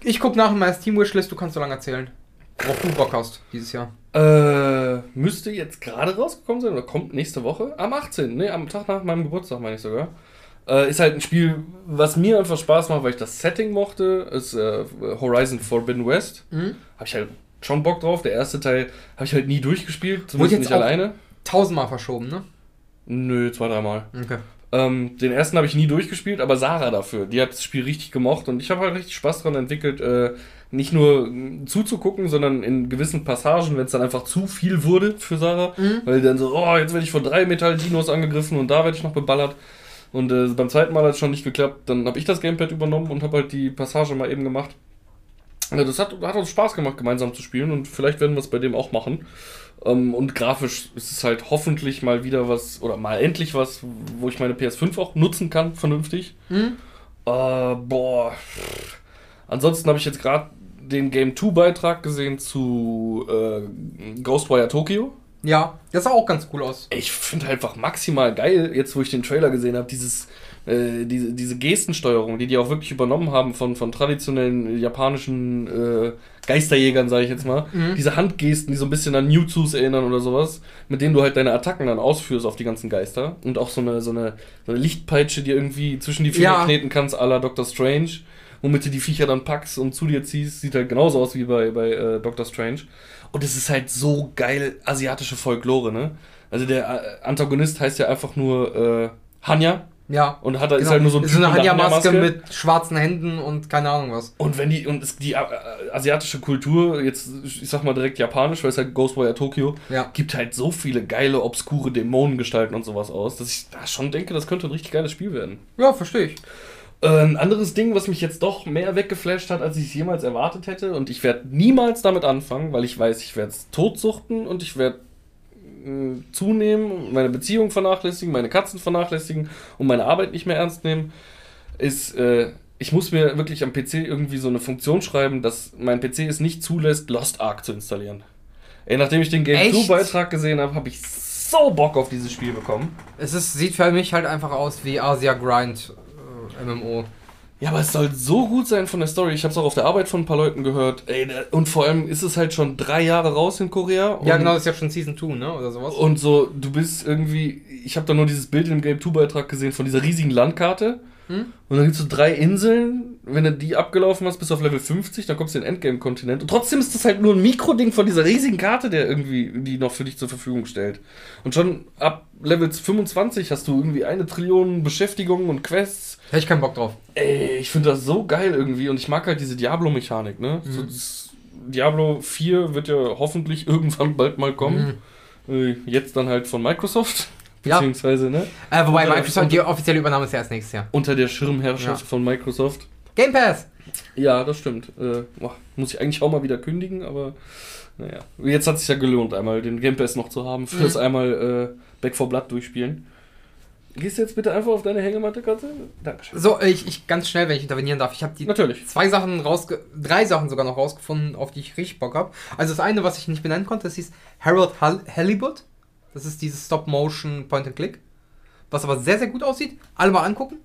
Ich guck nach in meiner Steam-Wishlist, du kannst so lange erzählen. Worauf du Bock hast dieses Jahr. Äh, müsste jetzt gerade rausgekommen sein oder kommt nächste Woche? Am 18. Ne, am Tag nach meinem Geburtstag, meine ich sogar. Äh, ist halt ein Spiel, was mir einfach Spaß macht, weil ich das Setting mochte. Ist äh, Horizon Forbidden West. Mhm. Habe ich halt schon Bock drauf. Der erste Teil habe ich halt nie durchgespielt, zumindest jetzt nicht alleine. Tausendmal verschoben, ne? Nö, zwei, dreimal. Okay. Ähm, den ersten habe ich nie durchgespielt, aber Sarah dafür. Die hat das Spiel richtig gemocht und ich habe halt richtig Spaß daran entwickelt, äh, nicht nur zuzugucken, sondern in gewissen Passagen, wenn es dann einfach zu viel wurde für Sarah, weil dann so, oh, jetzt werde ich von drei Metall-Dinos angegriffen und da werde ich noch beballert. Und äh, beim zweiten Mal hat es schon nicht geklappt. Dann habe ich das Gamepad übernommen und habe halt die Passage mal eben gemacht. Ja, das hat, hat uns Spaß gemacht, gemeinsam zu spielen und vielleicht werden wir es bei dem auch machen. Ähm, und grafisch ist es halt hoffentlich mal wieder was, oder mal endlich was, wo ich meine PS5 auch nutzen kann, vernünftig. Hm? Äh, boah. Ansonsten habe ich jetzt gerade den Game 2 Beitrag gesehen zu äh, Ghostwire Tokyo. Ja, das sah auch ganz cool aus. Ich finde einfach maximal geil, jetzt wo ich den Trailer gesehen habe, dieses, äh, diese, diese Gestensteuerung, die die auch wirklich übernommen haben von, von traditionellen japanischen äh, Geisterjägern, sage ich jetzt mal. Diese Handgesten, die so ein bisschen an Mewtwo's erinnern oder sowas, mit denen du halt deine Attacken dann ausführst auf die ganzen Geister. Und auch so eine, so eine, so eine Lichtpeitsche, die irgendwie zwischen die Finger Ja. kneten kannst, à la Doctor Strange. Womit du die Viecher dann packst und zu dir ziehst, sieht halt genauso aus wie bei, bei äh, Doctor Strange. Und es ist halt so geil asiatische Folklore, ne? Also der äh, Antagonist heißt ja einfach nur äh, Hanya Ja. und hat, ist Genau. halt nur so ein ist so eine Typ mit schwarzen Händen und keine Ahnung was. Und wenn die, und es, die äh, asiatische Kultur, jetzt, ich sag mal direkt japanisch, weil es halt Ghostwire Tokyo, Ja. gibt halt so viele geile, obskure Dämonengestalten und sowas aus, dass ich da schon denke, das könnte ein richtig geiles Spiel werden. Ja, verstehe ich. Ein anderes Ding, was mich jetzt doch mehr weggeflasht hat, als ich es jemals erwartet hätte, und ich werde niemals damit anfangen, weil ich weiß, ich werde es totsuchten und ich werde äh, zunehmen, meine Beziehung vernachlässigen, meine Katzen vernachlässigen und meine Arbeit nicht mehr ernst nehmen, ist, äh, ich muss mir wirklich am PC irgendwie so eine Funktion schreiben, dass mein PC es nicht zulässt, Lost Ark zu installieren. Ey, nachdem ich den Game Echt? 2 Beitrag gesehen habe, habe ich so Bock auf dieses Spiel bekommen. Es ist, sieht für mich halt einfach aus wie Asia Grind MMO. Ja, aber es soll so gut sein von der Story. Ich habe es auch auf der Arbeit von ein paar Leuten gehört. Ey, und vor allem ist es halt schon drei Jahre raus in Korea. Und, Ja, genau, das ist ja schon Season 2, ne? Oder sowas. Und so, du bist irgendwie. Ich habe da nur dieses Bild im Game 2 Beitrag gesehen von dieser riesigen Landkarte. Hm? Und dann gibt es so drei Inseln. Wenn du die abgelaufen hast, bis auf Level 50, dann kommst du in den Endgame-Kontinent. Und trotzdem ist das halt nur ein Mikroding von dieser riesigen Karte, der irgendwie die noch für dich zur Verfügung stellt. Und schon ab Level 25 hast du irgendwie eine Trillion Beschäftigungen und Quests. Hätte ich keinen Bock drauf. Ey, ich finde das so geil irgendwie und ich mag halt diese Diablo-Mechanik, ne? So, das Diablo 4 wird ja hoffentlich irgendwann bald mal kommen. Äh, jetzt dann halt von Microsoft. Beziehungsweise, ne? Äh, wobei Unter- Microsoft, die offizielle Übernahme ist ja erst nächstes Jahr. Unter der Schirmherrschaft Ja. von Microsoft. Game Pass! Ja, das stimmt. Äh, boah, muss ich eigentlich auch mal wieder kündigen, aber naja. Jetzt hat es sich ja gelohnt, einmal den Game Pass noch zu haben, für Mhm. das einmal äh, Back 4 Blood durchspielen. Gehst du jetzt bitte einfach auf deine Hängematte, Katze? Dankeschön. So, ich, ich ganz schnell, wenn ich intervenieren darf. Ich habe die Natürlich. zwei Sachen rausge... drei Sachen sogar noch rausgefunden, auf die ich richtig Bock habe. Also das eine, was ich nicht benennen konnte, das hieß Harold Hal Halibut. Das ist dieses Stop-Motion Point-and-Click. Was aber sehr, sehr gut aussieht. Alle mal angucken.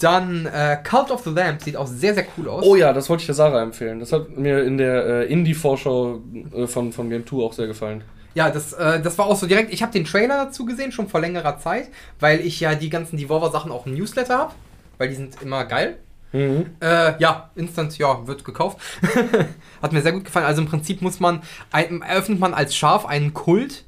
Dann äh, Cult of the Lamb sieht auch sehr, sehr cool aus. Oh ja, das wollte ich der Sarah empfehlen. Das hat mir in der äh, Indie-Vorschau äh, von, von Game 2 auch sehr gefallen. Ja, das, äh, das war auch so direkt. Ich habe den Trailer dazu gesehen, schon vor längerer Zeit, weil ich ja die ganzen Devolver-Sachen auch im Newsletter habe. Weil die sind immer geil. Mhm. Äh, ja, Instant, ja, wird gekauft. Hat mir sehr gut gefallen. Also im Prinzip muss man, ein, eröffnet man als Schaf einen Kult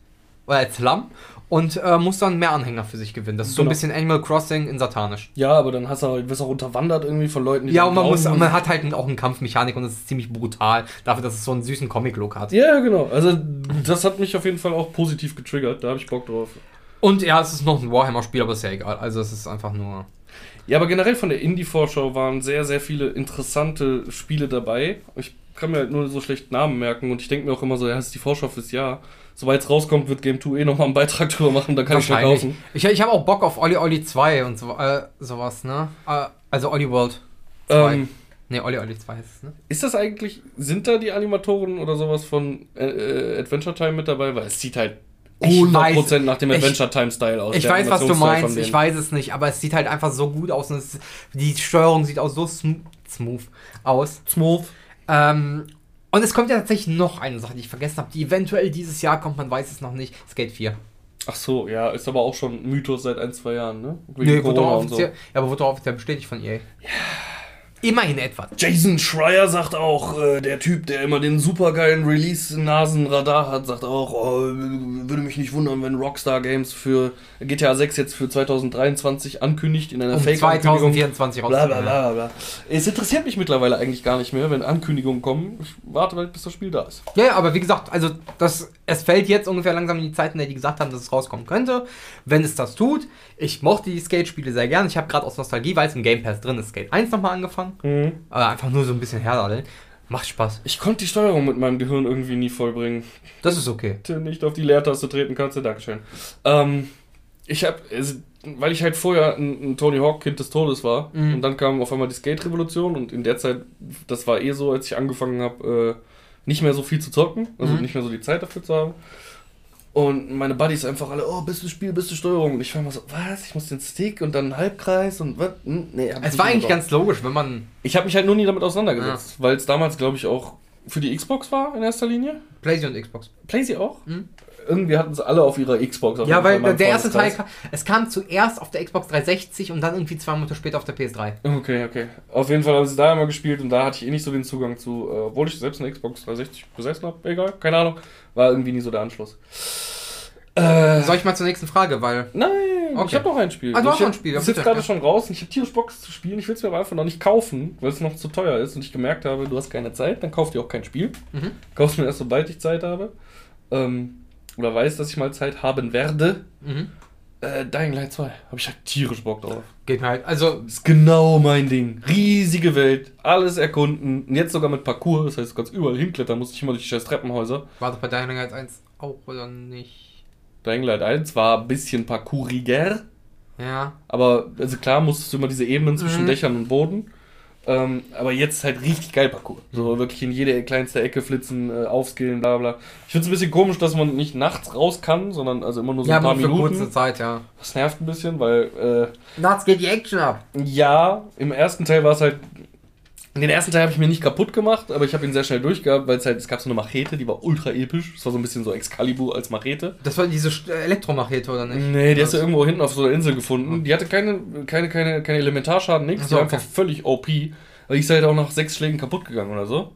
oder als Lamm und äh, muss dann mehr Anhänger für sich gewinnen. Das ist so ein Genau. bisschen Animal Crossing in Satanisch. Ja, aber dann hast du, halt- wirst du auch unterwandert irgendwie von Leuten, die Ja, und man, muss, glauben- man hat halt auch eine Kampfmechanik und es ist ziemlich brutal, dafür, dass es so einen süßen Comic-Look hat. Ja, genau. Also das hat mich auf jeden Fall auch positiv getriggert. Da habe ich Bock drauf. Und ja, es ist noch ein Warhammer-Spiel, aber ist ja egal. Also es ist einfach nur. Ja, aber generell von der Indie-Vorschau waren sehr, sehr viele interessante Spiele dabei. Ich kann mir halt nur so schlecht Namen merken und ich denke mir auch immer so, ja, das ist die Vorschau fürs Jahr. Sobald es rauskommt, wird Game 2 eh nochmal einen Beitrag drüber machen, dann kann ich mal kaufen. Ich, ich habe auch Bock auf Olli Olli 2 und so, äh, sowas, ne? Äh, also Olli World 2. Ähm, ne, Olli Olli 2 heißt es, ne? ist das eigentlich, sind da die Animatoren oder sowas von äh, äh, Adventure Time mit dabei? Weil es sieht halt Ich 100% nach dem Adventure Time Style aus. Ich weiß, was du meinst, ich weiß es nicht, aber es sieht halt einfach so gut aus und es, die Steuerung sieht auch so sm smooth aus. Smooth. Ähm, und es kommt ja tatsächlich noch eine Sache, die ich vergessen habe, die eventuell dieses Jahr kommt, man weiß es noch nicht. Skate 4. Ach so, ja, ist aber auch schon Mythos seit ein, zwei Jahren, ne? Wegen Nee, wurde doch und so. offiziell, ja, aber wurde doch offiziell bestätigt von EA. Immerhin etwas. Jason Schreier sagt auch, äh, der Typ, der immer den supergeilen Release-Nasenradar hat, sagt auch, oh, würde mich nicht wundern, wenn Rockstar Games für GTA 6 jetzt für 2023 ankündigt in einer Um Fake-Ankündigung. 2024 Bla, bla, bla, bla. Es interessiert mich mittlerweile eigentlich gar nicht mehr, wenn Ankündigungen kommen. Ich warte halt, bis das Spiel da ist. Ja, aber wie gesagt, also das, es fällt jetzt ungefähr langsam in die Zeit, in der die gesagt haben, dass es rauskommen könnte. Wenn es das tut, ich mochte die Skate-Spiele sehr gern. Ich habe gerade aus Nostalgie, weil es im Game Pass drin ist, Skate 1 nochmal angefangen. Aber einfach nur so ein bisschen herladeln. Macht Spaß. Ich konnte die Steuerung mit meinem Gehirn irgendwie nie vollbringen. Das ist okay. Nicht auf die Leertaste treten kannst du, Dankeschön. Ähm, ich habe, also, weil ich halt vorher ein, ein Tony Hawk Kind des Todes war Mhm. und dann kam auf einmal die Skate-Revolution und in der Zeit, das war eh so, als ich angefangen habe, äh, nicht mehr so viel zu zocken, also Mhm. nicht mehr so die Zeit dafür zu haben. Und meine Buddies einfach alle, oh, bist du Spiel, bist du Steuerung? Und ich war immer so, was? Ich muss den Stick und dann einen Halbkreis und was? Hm, Nee, Es war eigentlich ganz logisch, wenn man Ich habe mich halt nur nie damit auseinandergesetzt, weil es damals, glaube ich, auch für die Xbox war in erster Linie. PlayStation und Xbox. PlayStation auch? Mhm. Irgendwie hatten sie alle auf ihrer Xbox. Auf Ja, weil der erste Teil, kam, es kam zuerst auf der Xbox 360 und dann irgendwie zwei Monate später auf der PS3. Okay, okay. Auf jeden Fall haben sie da immer gespielt und da hatte ich eh nicht so den Zugang zu, äh, obwohl ich selbst eine Xbox 360 besessen habe, egal, keine Ahnung, war irgendwie nie so der Anschluss. Äh, Soll ich mal zur nächsten Frage, weil nein, Okay. ich habe noch ein Spiel. Ah, du hast ich noch ein Spiel, Ich sitze gerade ja. schon raus und ich habe tierisch Bock zu spielen. Ich will es mir aber einfach noch nicht kaufen, weil es noch zu teuer ist und ich gemerkt habe, du hast keine Zeit, dann kauf dir auch kein Spiel. Mhm. Kaufst mir erst, sobald ich Zeit habe. Ähm, oder weiß, dass ich mal Zeit haben werde. mhm. Äh, Dying Light 2. Habe ich halt tierisch Bock drauf. geht mir halt. Also, Ist genau mein Ding. Riesige Welt, alles erkunden. Und jetzt sogar mit Parcours, das heißt, du kannst überall hinklettern, musst nicht immer durch die scheiß Treppenhäuser. war das bei Dying Light 1 auch oder nicht? Dying Light 1 war ein bisschen parkouriger, Ja. aber also klar musstest du immer diese Ebenen zwischen Mhm. Dächern und Boden. Ähm, aber jetzt halt richtig geil Parcours. So wirklich in jede kleinste Ecke flitzen, äh, aufskillen, bla bla. Ich finde es ein bisschen komisch, dass man nicht nachts raus kann, sondern also immer nur so Ja, ein paar aber für Minuten. kurze Zeit, ja. Das nervt ein bisschen, weil äh, Nachts geht die Action ab. Ja, im ersten Teil war es halt. Den ersten Teil habe ich mir nicht kaputt gemacht, aber ich habe ihn sehr schnell durchgehabt, weil es halt, es gab so eine Machete, die war ultra episch. Es war so ein bisschen so Excalibur als Machete. Das war diese äh, Elektromachete, oder nicht? Nee, die hast du irgendwo hinten auf so einer Insel gefunden. Die hatte keine, keine, keine, keine Elementarschaden, nichts. Die war okay. einfach völlig OP. Weil die ist halt auch nach sechs Schlägen kaputt gegangen oder so.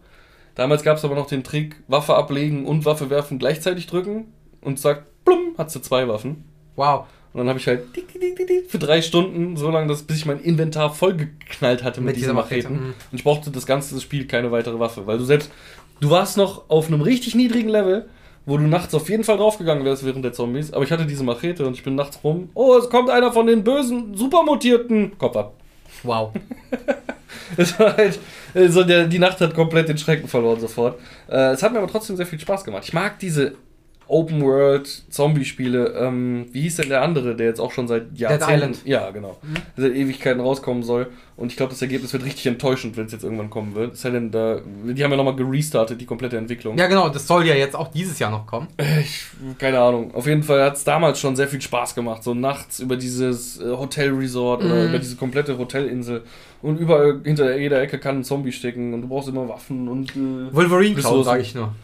Damals gab es aber noch den Trick, Waffe ablegen und Waffe werfen gleichzeitig drücken und sagt, plumm, hat sie zwei Waffen. Wow. Und dann habe ich halt für drei Stunden, so lange, dass, bis ich mein Inventar vollgeknallt hatte mit, Mit diesen dieser Machete, Macheten. mhm. Und ich brauchte das ganze Spiel keine weitere Waffe, weil du selbst, du warst noch auf einem richtig niedrigen Level, wo du nachts auf jeden Fall draufgegangen wärst während der Zombies, aber ich hatte diese Machete und ich bin nachts rum, oh, es kommt einer von den bösen, supermutierten, Kopf ab. Wow. Es war halt, also der, die Nacht hat komplett den Schrecken verloren sofort. Äh, es hat mir aber trotzdem sehr viel Spaß gemacht. Ich mag diese Open World Zombie-Spiele. Ähm, wie hieß denn der andere, der jetzt auch schon seit Jahrzehnten... Island. Ja, genau. Seit Ewigkeiten rauskommen soll. Und ich glaube, das Ergebnis wird richtig enttäuschend, wenn es jetzt irgendwann kommen wird. Denn, da, die haben ja nochmal gerestartet, die komplette Entwicklung. Ja, genau, das soll ja jetzt auch dieses Jahr noch kommen. Ich, keine Ahnung. Auf jeden Fall hat es damals schon sehr viel Spaß gemacht. So nachts über dieses äh, Hotelresort oder Mhm. über diese komplette Hotelinsel. Und überall hinter jeder Ecke kann ein Zombie stecken und du brauchst immer Waffen und. Äh, Wolverine Cloud, Ressourcen. sage ich nur.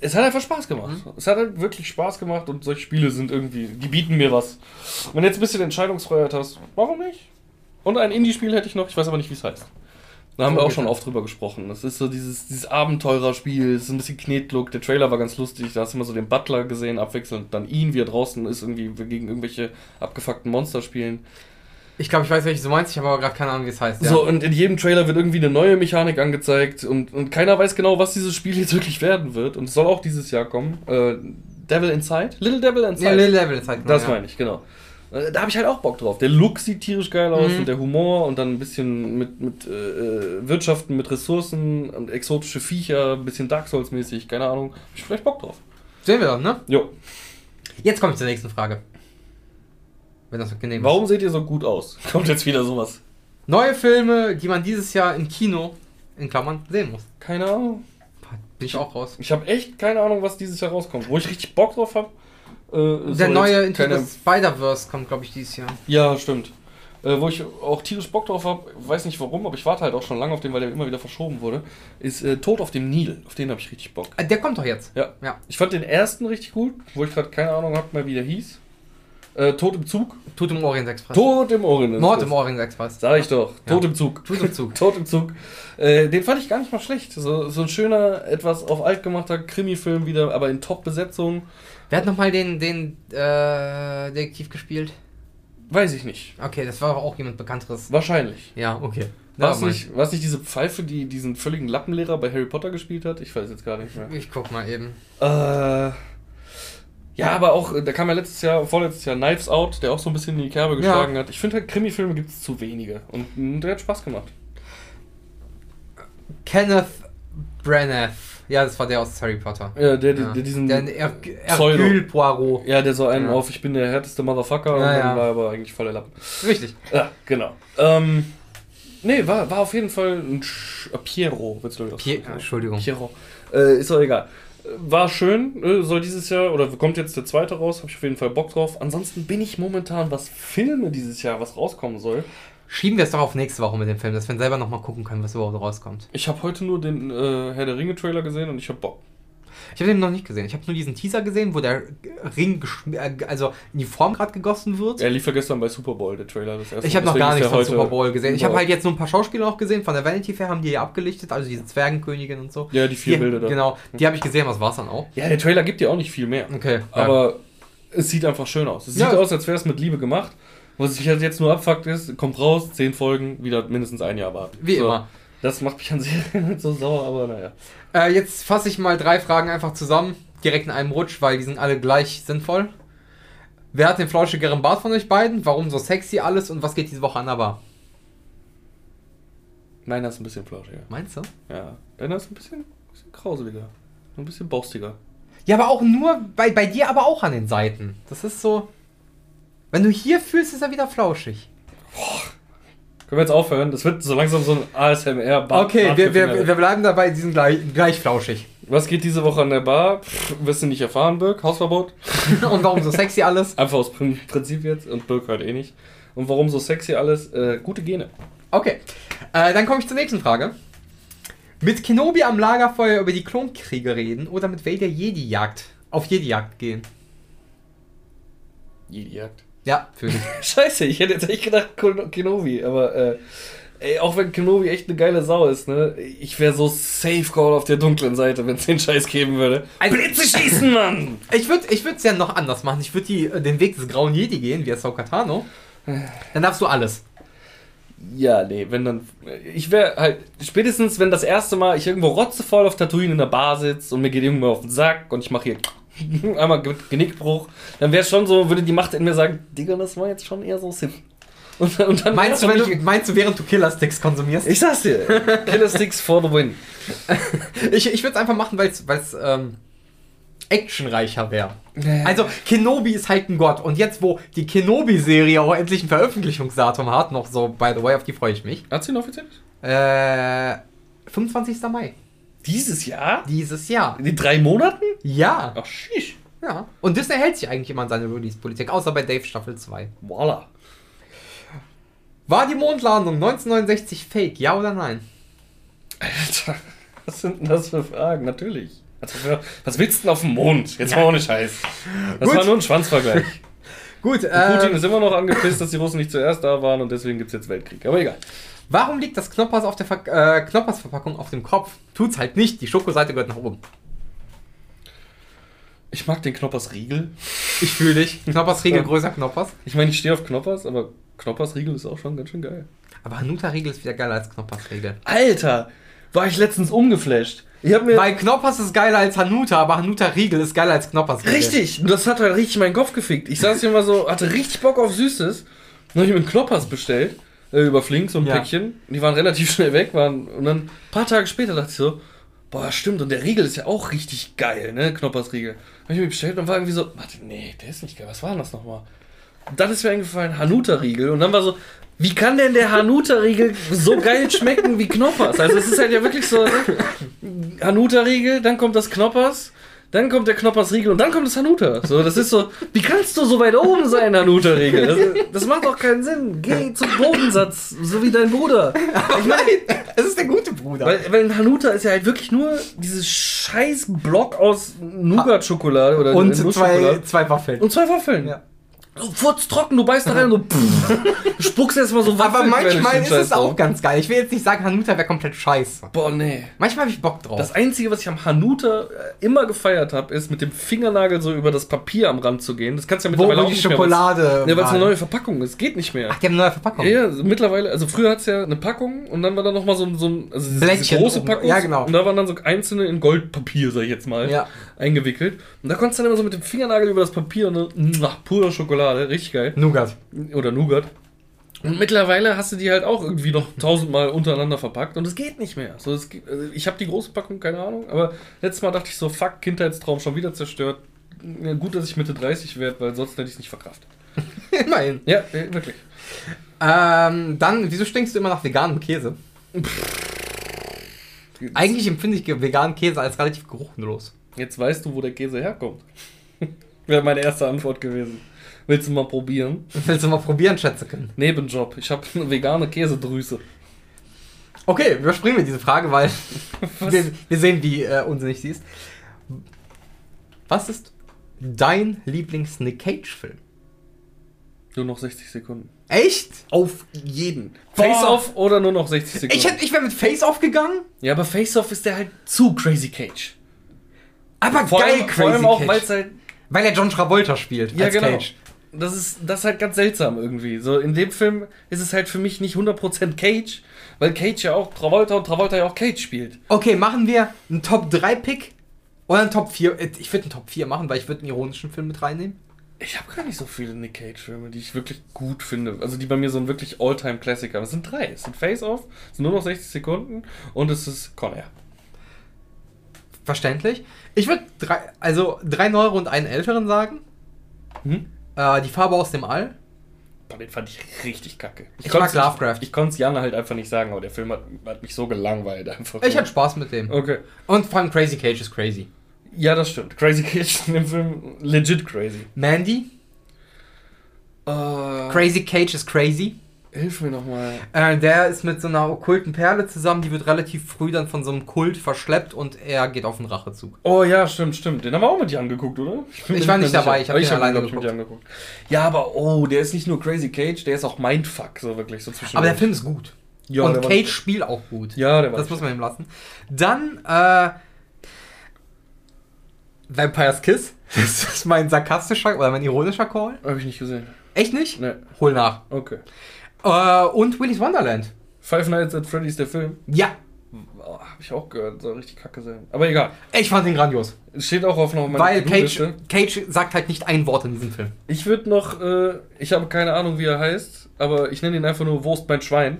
Es hat einfach Spaß gemacht. Mhm. Es hat halt wirklich Spaß gemacht und solche Spiele sind irgendwie. Die bieten mir was. Wenn du jetzt ein bisschen Entscheidungsfreiheit hast, warum nicht? Und ein Indie-Spiel hätte ich noch, ich weiß aber nicht, wie es heißt. Da haben wir auch schon oft drüber gesprochen. Das ist so dieses, dieses Abenteurerspiel, es ist ein bisschen Knetlook. Der Trailer war ganz lustig, da hast du immer so den Butler gesehen, abwechselnd dann ihn, wie er draußen ist, irgendwie gegen irgendwelche abgefuckten Monster spielen. Ich glaube, ich weiß, welches du meinst, ich habe aber gerade keine Ahnung, wie es heißt. Ja. So, und in jedem Trailer wird irgendwie eine neue Mechanik angezeigt und, und keiner weiß genau, was dieses Spiel jetzt wirklich werden wird. Und es soll auch dieses Jahr kommen. Äh, Devil Inside? Little Devil Inside. ja, Little Level ist halt Das ja. meine ich, genau. Äh, Da habe ich halt auch Bock drauf. Der Look sieht tierisch geil aus Mhm. und der Humor und dann ein bisschen mit, mit äh, äh, Wirtschaften, mit Ressourcen und exotische Viecher, ein bisschen Dark Souls-mäßig, keine Ahnung. Hab ich vielleicht Bock drauf. Sehen wir dann, ne? Jo. Jetzt komme ich zur nächsten Frage. Wenn das genehm. Warum seht ihr so gut aus? Kommt jetzt wieder sowas. Neue Filme, die man dieses Jahr im Kino, in Klammern, sehen muss. Keine Ahnung. Bin ich auch raus. Ich habe echt keine Ahnung, was dieses Jahr rauskommt. Wo ich richtig Bock drauf habe. Äh, Der neue Into keine, Spider-Verse kommt, glaube ich, dieses Jahr. Ja, stimmt. Äh, wo ich auch tierisch Bock drauf habe, weiß nicht warum, aber ich warte halt auch schon lange auf den, weil der immer wieder verschoben wurde, ist äh, Tod auf dem Nil. Auf den habe ich richtig Bock. Äh, Der kommt doch jetzt. Ja. Ja. Ich fand den ersten richtig gut, wo ich gerade keine Ahnung habe wie der hieß. Äh, Tod im Zug. Tod im Orient Express. Tod im Orient. Mord im Orient Express. Sag ich doch. Ja. Tod im Zug. Tod im Zug. Tod im Zug. Äh, den fand ich gar nicht mal schlecht. So, so ein schöner, etwas auf alt gemachter Krimi-Film wieder, aber in Top-Besetzung. Wer hat nochmal den, den äh, Detektiv gespielt? Weiß ich nicht. Okay, das war auch jemand Bekannteres. Wahrscheinlich. Ja, okay. War es nicht, war's nicht diese Pfeife, die diesen völligen Lappenlehrer bei Harry Potter gespielt hat? Ich weiß jetzt gar nicht mehr. Ich guck mal eben. Äh, ja, aber auch, äh, da kam ja letztes Jahr, vorletztes Jahr Knives Out, der auch so ein bisschen in die Kerbe geschlagen hat. Ich finde halt, Krimi-Filme gibt es zu wenige. Und der hat Spaß gemacht. Kenneth Branagh. Ja, das war der aus Harry Potter. Ja, der, Ja. der diesen. Der er. Hercule Poirot. ja, der so einen Ja. auf, ich bin der härteste Motherfucker und Ja, dann ja. war er aber eigentlich voller Lappen. Richtig. Ja, genau. Ähm, nee, war, war auf jeden Fall ein Sch äh, Piero, wird's glaube ich Pier. Entschuldigung. Piero. Äh, ist doch egal. War schön, äh, soll dieses Jahr, oder kommt jetzt der zweite raus, habe ich auf jeden Fall Bock drauf. Ansonsten bin ich momentan, was Filme dieses Jahr, was rauskommen soll. Schieben wir es doch auf nächste Woche mit dem Film, dass wir selber nochmal gucken können, was überhaupt rauskommt. Ich habe heute nur den äh, Herr der Ringe-Trailer gesehen und ich habe Bock. Ich habe den noch nicht gesehen. Ich habe nur diesen Teaser gesehen, wo der Ring äh, also in die Form gerade gegossen wird. Er lief ja gestern bei Super Bowl, der Trailer. Das erste. Ich habe noch gar nichts von Super Bowl gesehen. Ich habe halt jetzt nur ein paar Schauspieler auch gesehen. Von der Vanity Fair haben die ja abgelichtet, also diese Zwergenkönigin und so. Ja, die vier Die- Bilder da. Genau, die habe ich gesehen, was war's dann auch. Ja, der Trailer gibt ja auch nicht viel mehr. Okay. Aber es sieht einfach schön aus. Es sieht Ja. aus, als wäre es mit Liebe gemacht. Was sich halt jetzt nur abfuckt ist, kommt raus, zehn Folgen, wieder mindestens ein Jahr warten. Wie So. immer. Das macht mich an Serien halt so sauer, aber naja. Äh, jetzt fasse ich mal drei Fragen einfach zusammen, direkt in einem Rutsch, weil die sind alle gleich sinnvoll. Wer hat den flauschigeren Bart von euch beiden? Warum so sexy alles? Und was geht diese Woche an der Bar? Meiner ist ein bisschen flauschiger. Meinst du? Ja. Deiner ist ein bisschen, bisschen krauseliger. Ein bisschen borstiger. Ja, aber auch nur bei, bei dir, aber auch an den Seiten. Das ist so. Wenn du hier fühlst, ist er wieder flauschig. Können wir jetzt aufhören? Das wird so langsam so ein ASMR. Bart- Okay, wir, wir, wir bleiben dabei, die sind gleich, gleich flauschig. Was geht diese Woche an der Bar? Pff, wirst du nicht erfahren, Birk. Hausverbot. Und warum so sexy alles? Einfach aus Prin- Prinzip jetzt. Und Birk halt eh nicht. Und warum so sexy alles? Äh, gute Gene. Okay, äh, dann komme ich zur nächsten Frage. Mit Kenobi am Lagerfeuer über die Klonkriege reden oder mit Vader Jedi-Jagd auf Jedi-Jagd gehen? Jedi-Jagd. Ja, für dich. Scheiße, ich hätte jetzt echt gedacht Ken- Kenobi, aber äh, ey, auch wenn Kenobi echt eine geile Sau ist, ne, ich wäre so safe call auf der dunklen Seite, wenn es den Scheiß geben würde. Also- Blitze schießen, Mann! Ich würde ich es ja noch anders machen. Ich würde den Weg des grauen Jedi gehen, wie Ahsoka Tano. Dann darfst du alles. Ja, nee, wenn dann. Ich wäre halt, spätestens wenn das erste Mal ich irgendwo rotzevoll auf Tatooine in der Bar sitze und mir geht irgendwo auf den Sack und ich mache hier einmal Ge- Genickbruch, dann wäre schon so, würde die Macht in mir sagen, Digga, das war jetzt schon eher so Sinn. Und, und dann Meinst du, wenn du, meinst du, während du Killer-Sticks konsumierst? Ich sag's dir, Killer Sticks for the win. Ich, ich würde es einfach machen, weil es ähm, actionreicher wäre. Also, Kenobi ist halt ein Gott. Und jetzt, wo die Kenobi-Serie auch endlich ein Veröffentlichungsdatum hat, noch so, by the way, auf die freue ich mich. Hat sie ihn offiziell? Äh, 25. Mai. Dieses Jahr? Dieses Jahr. In den drei Monaten? Ja. Ach, schisch. Ja. Und Disney hält sich eigentlich immer an seine Release-Politik, außer bei Dave Staffel 2. Voila. War die Mondlandung 1969 fake, ja oder nein? Alter, was sind denn das für Fragen? Natürlich. Für- was willst du denn auf dem Mond? Jetzt mal ohne Scheiß. Das Gut. war nur ein Schwanzvergleich. Gut, Putin äh, ist immer noch angepisst, dass die Russen nicht zuerst da waren und deswegen gibt es jetzt Weltkrieg. Aber egal. Warum liegt das Knoppers auf der Ver äh, Knoppers-Verpackung auf dem Kopf? Tut's halt nicht, die Schokoseite gehört nach oben. Ich mag den Knoppers Riegel. Ich fühle dich. Knoppers Riegel Ja. größer Knoppers. Ich meine, ich stehe auf Knoppers, aber Knoppers Riegel ist auch schon ganz schön geil. Aber Hanuta Riegel ist wieder geiler als Knoppers Riegel. Alter, war ich letztens umgeflasht. Ich habe mir Weil Knoppers ist geiler als Hanuta, aber Hanuta Riegel ist geiler als Knoppers Riegel. Richtig, das hat halt richtig meinen Kopf gefickt. Ich saß hier mal so, hatte richtig Bock auf Süßes. Dann habe ich mir einen Knoppers bestellt, über Flink, so ein Ja. Päckchen. Die waren relativ schnell weg, waren, und dann ein paar Tage später dachte ich so, boah, stimmt, und der Riegel ist ja auch richtig geil, ne, Knoppers Riegel. Habe ich mir bestellt und war irgendwie so, warte, nee, der ist nicht geil, was war denn das nochmal? Und dann ist mir eingefallen, Hanuta-Riegel, und dann war so, wie kann denn der Hanuta-Riegel so geil schmecken wie Knoppers? Also es ist halt ja wirklich so, ne? Hanuta-Riegel, dann kommt das Knoppers, dann kommt der Knoppers-Riegel und dann kommt das Hanuta. So, das ist so, wie kannst du so weit oben sein, Hanuta-Riegel? Das, das macht doch keinen Sinn. Geh zum Bodensatz, so wie dein Bruder. Ich meine, es ist der gute Bruder. Weil, weil ein Hanuta ist ja halt wirklich nur dieses scheiß Block aus Nougat-Schokolade oder und zwei, zwei Waffeln. und zwei Waffeln. Ja. So furztrocken, du beißt da rein und so, du spuckst erstmal so Aber Waffelquellen durch manchmal ist es auch ganz geil. Ich will jetzt nicht sagen, Hanuta wäre komplett scheiße. Boah, nee. Manchmal habe ich Bock drauf. Das Einzige, was ich am Hanuta äh, immer gefeiert habe, ist mit dem Fingernagel so über das Papier am Rand zu gehen. Das kannst du ja mittlerweile wo auch die nicht Schokolade. mehr. Ja, weil es eine neue Verpackung ist. Geht nicht mehr. Ach, die haben eine neue Verpackung. Ja, ja, mittlerweile, also früher hat es ja eine Packung und dann war da nochmal so ein, so ein also Blättchen große. Packung. Ja, genau. Und da waren dann so einzelne in Goldpapier, sag ich jetzt mal, Ja. Eingewickelt. Und da konntest du dann immer so mit dem Fingernagel über das Papier und nach purer Schokolade, richtig geil. Nougat. Oder Nougat. Und mittlerweile hast du die halt auch irgendwie noch tausendmal untereinander verpackt und es geht nicht mehr. So, es, geht- also ich habe die große Packung, keine Ahnung, aber letztes Mal dachte ich so, fuck, Kindheitstraum schon wieder zerstört. Ja, gut, dass ich Mitte 30 werde, weil sonst hätte ich es nicht verkraftet. Immerhin. Ja, äh, wirklich. Ähm, dann, wieso stinkst du immer nach veganem Käse? Eigentlich empfinde ich veganen Käse als relativ geruchlos. Jetzt weißt du, wo der Käse herkommt. Wäre meine erste Antwort gewesen. Willst du mal probieren? Willst du mal probieren, Schätzeken? Nebenjob. Ich habe eine vegane Käsedrüse. Okay, überspringen wir diese Frage, weil wir, wir sehen, wie äh, unsinnig sie ist. Was ist dein Lieblings-Nick Cage-Film? Nur noch 60 Sekunden. Echt? Auf jeden. Face-Off oder nur noch 60 Sekunden? Ich, hätt- ich wäre mit Face aufgegangen, ja, aber Face-Off ist der halt zu Crazy Cage. Aber Vor geil allem, Crazy vor allem auch, weil Cage. es halt. Weil er John Travolta spielt Ja, als genau. Cage. Das ist, das ist halt ganz seltsam irgendwie. So, in dem Film ist es halt für mich nicht 100% Cage, weil Cage ja auch Travolta und Travolta ja auch Cage spielt. Okay, machen wir einen Top-3-Pick oder einen Top 4? Äh, Ich würde einen Top 4 machen, weil ich würde einen ironischen Film mit reinnehmen. Ich habe gar nicht so viele Nick Cage-Filme, die ich wirklich gut finde. Also die bei mir so ein wirklich All-Time-Klassiker. Es sind drei. Es sind Face-Off, es sind nur noch 60 Sekunden und es ist Con Air. Verständlich. Ich würde drei, also drei neuere und einen älteren sagen. Mhm. Äh, die Farbe aus dem All. Den fand ich richtig kacke. Ich konnt's mag Lovecraft. Ich, ich konnte es Jana halt einfach nicht sagen, aber der Film hat, hat mich so gelangweilt einfach. Ich hatte Spaß mit dem. Okay. Und vor allem Crazy Cage ist crazy. Ja, das stimmt. Crazy Cage in dem Film legit crazy. Mandy. Uh, Crazy Cage ist crazy. Hilf mir nochmal. Äh, der ist mit so einer okkulten Perle zusammen, die wird relativ früh dann von so einem Kult verschleppt und er geht auf einen Rachezug. Oh ja, stimmt, stimmt. Den haben wir auch mit dir angeguckt, oder? Ich mir war nicht mehr dabei, sicher. ich hab Aber den hab alleine ich, dir angeguckt. Ja, aber oh, der ist nicht nur Crazy Cage, der ist auch Mindfuck, so wirklich so zwischen. Aber der Film ist gut. ja, und Cage spielt auch gut. Ja, der war. Das muss man ihm lassen. Dann, äh. Vampire's Kiss. Das ist mein sarkastischer oder mein ironischer Call. Habe ich nicht gesehen. Echt nicht? Ne, Hol nach. okay. Äh, und Willy's Wonderland. Five Nights at Freddy's, der Film. Ja, Oh, Habe ich auch gehört, soll richtig kacke sein. Aber egal. ich fand ihn grandios. Steht auch auf noch meiner Weil Cage. Cage sagt halt nicht ein Wort in diesem Film. Ich würde noch, äh, ich habe keine Ahnung, wie er heißt, aber ich nenne ihn einfach nur Wurst mein Schwein.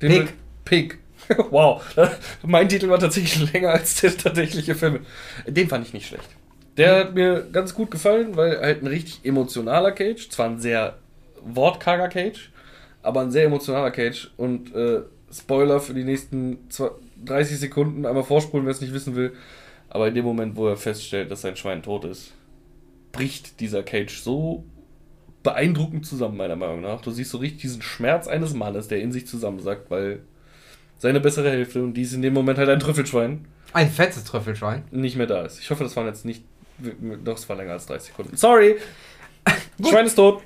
Den Pig. Pig. wow. mein Titel war tatsächlich länger als der tatsächliche Film. Den fand ich nicht schlecht. Der hat mir ganz gut gefallen, weil halt ein richtig emotionaler Cage, zwar ein sehr wortkarger Cage, aber ein sehr emotionaler Cage und äh, Spoiler für die nächsten zwei- 30 Sekunden, einmal vorspulen, wer es nicht wissen will. Aber in dem Moment, wo er feststellt, dass sein Schwein tot ist, bricht dieser Cage so beeindruckend zusammen, meiner Meinung nach. Du siehst so richtig diesen Schmerz eines Mannes, der in sich zusammensackt, weil seine bessere Hälfte, und die ist in dem Moment halt ein Trüffelschwein, Ein fettes Trüffelschwein. nicht mehr da ist. Ich hoffe, das waren jetzt nicht. Doch, es war länger als 30 Sekunden. Sorry! Schwein ist tot.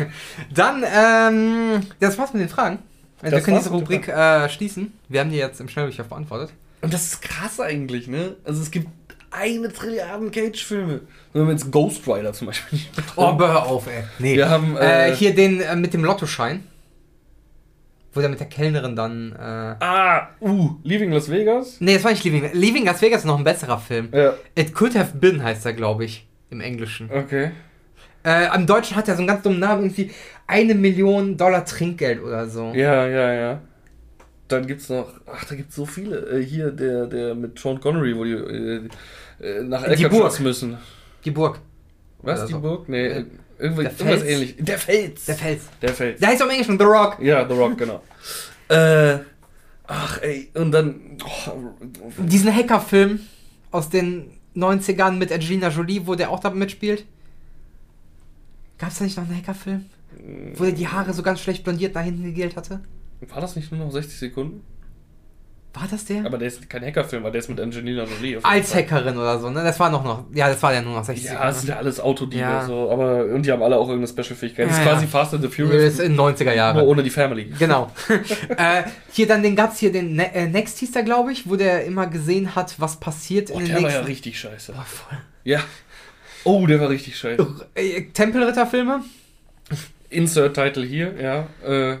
Dann, ähm, das war's mit den Fragen. Also wir können diese Rubrik äh, schließen. Wir haben die jetzt im Schnelldurchlauf beantwortet. Und das ist krass eigentlich, ne? Also es gibt eine Trilliarden Cage-Filme. Wenn wir jetzt Ghost Rider zum Beispiel Oh, hör auf, ey. Nee. Wir haben, äh, äh, hier den äh, mit dem Lottoschein. Wo der mit der Kellnerin dann. Äh, Ah, uh, Leaving Las Vegas. nee, das war nicht Leaving. Leaving Las Vegas ist noch ein besserer Film. Ja, It Could Have Been heißt er, glaube ich. Im Englischen. okay. Äh, Im Deutschen hat er so einen ganz dummen Namen, irgendwie eine Million Dollar Trinkgeld oder so. Ja, ja, ja. Dann gibt's noch, ach, da gibt's so viele. Äh, hier, der, der mit Sean Connery, wo die äh, äh, nach Burg. müssen. Die Burg. Was, Oder die so. Burg? Nee, Äh, irgendwie, der irgendwas Fels? ähnlich. Der Fels. Der Fels. Der Fels. Der heißt auch im Englischen The Rock. Ja, The Rock, genau. äh, ach, ey, und dann. Oh, Diesen Hackerfilm aus den 90ern mit Angelina Jolie, wo der auch da mitspielt. Gab's da nicht noch einen Hackerfilm? Wo er die Haare so ganz schlecht blondiert da hinten gegelt hatte? war das nicht nur noch 60 Sekunden? War das der? Aber der ist kein Hackerfilm, weil der ist mit Angelina Jolie. Als Fall. Hackerin oder so, ne? Das war noch noch. Ja, das war ja nur noch 60. Ja, es sind ja alles Autodiebe, Ja. so, aber und die haben alle auch irgendeine Special-Fähigkeit. Das Ja, ist quasi ja. Fast and the Das Furious, ist in 90er nur Jahren. ohne die Family. Genau. äh, hier dann den gab's hier den ne äh, Next hieß der, glaube ich, wo der immer gesehen hat, was passiert Oh, in den der war ja nächsten. richtig scheiße. Boah, voll. Ja. Oh, der war richtig scheiße. Äh, Tempelritterfilme? Insert-Title hier, ja. Äh,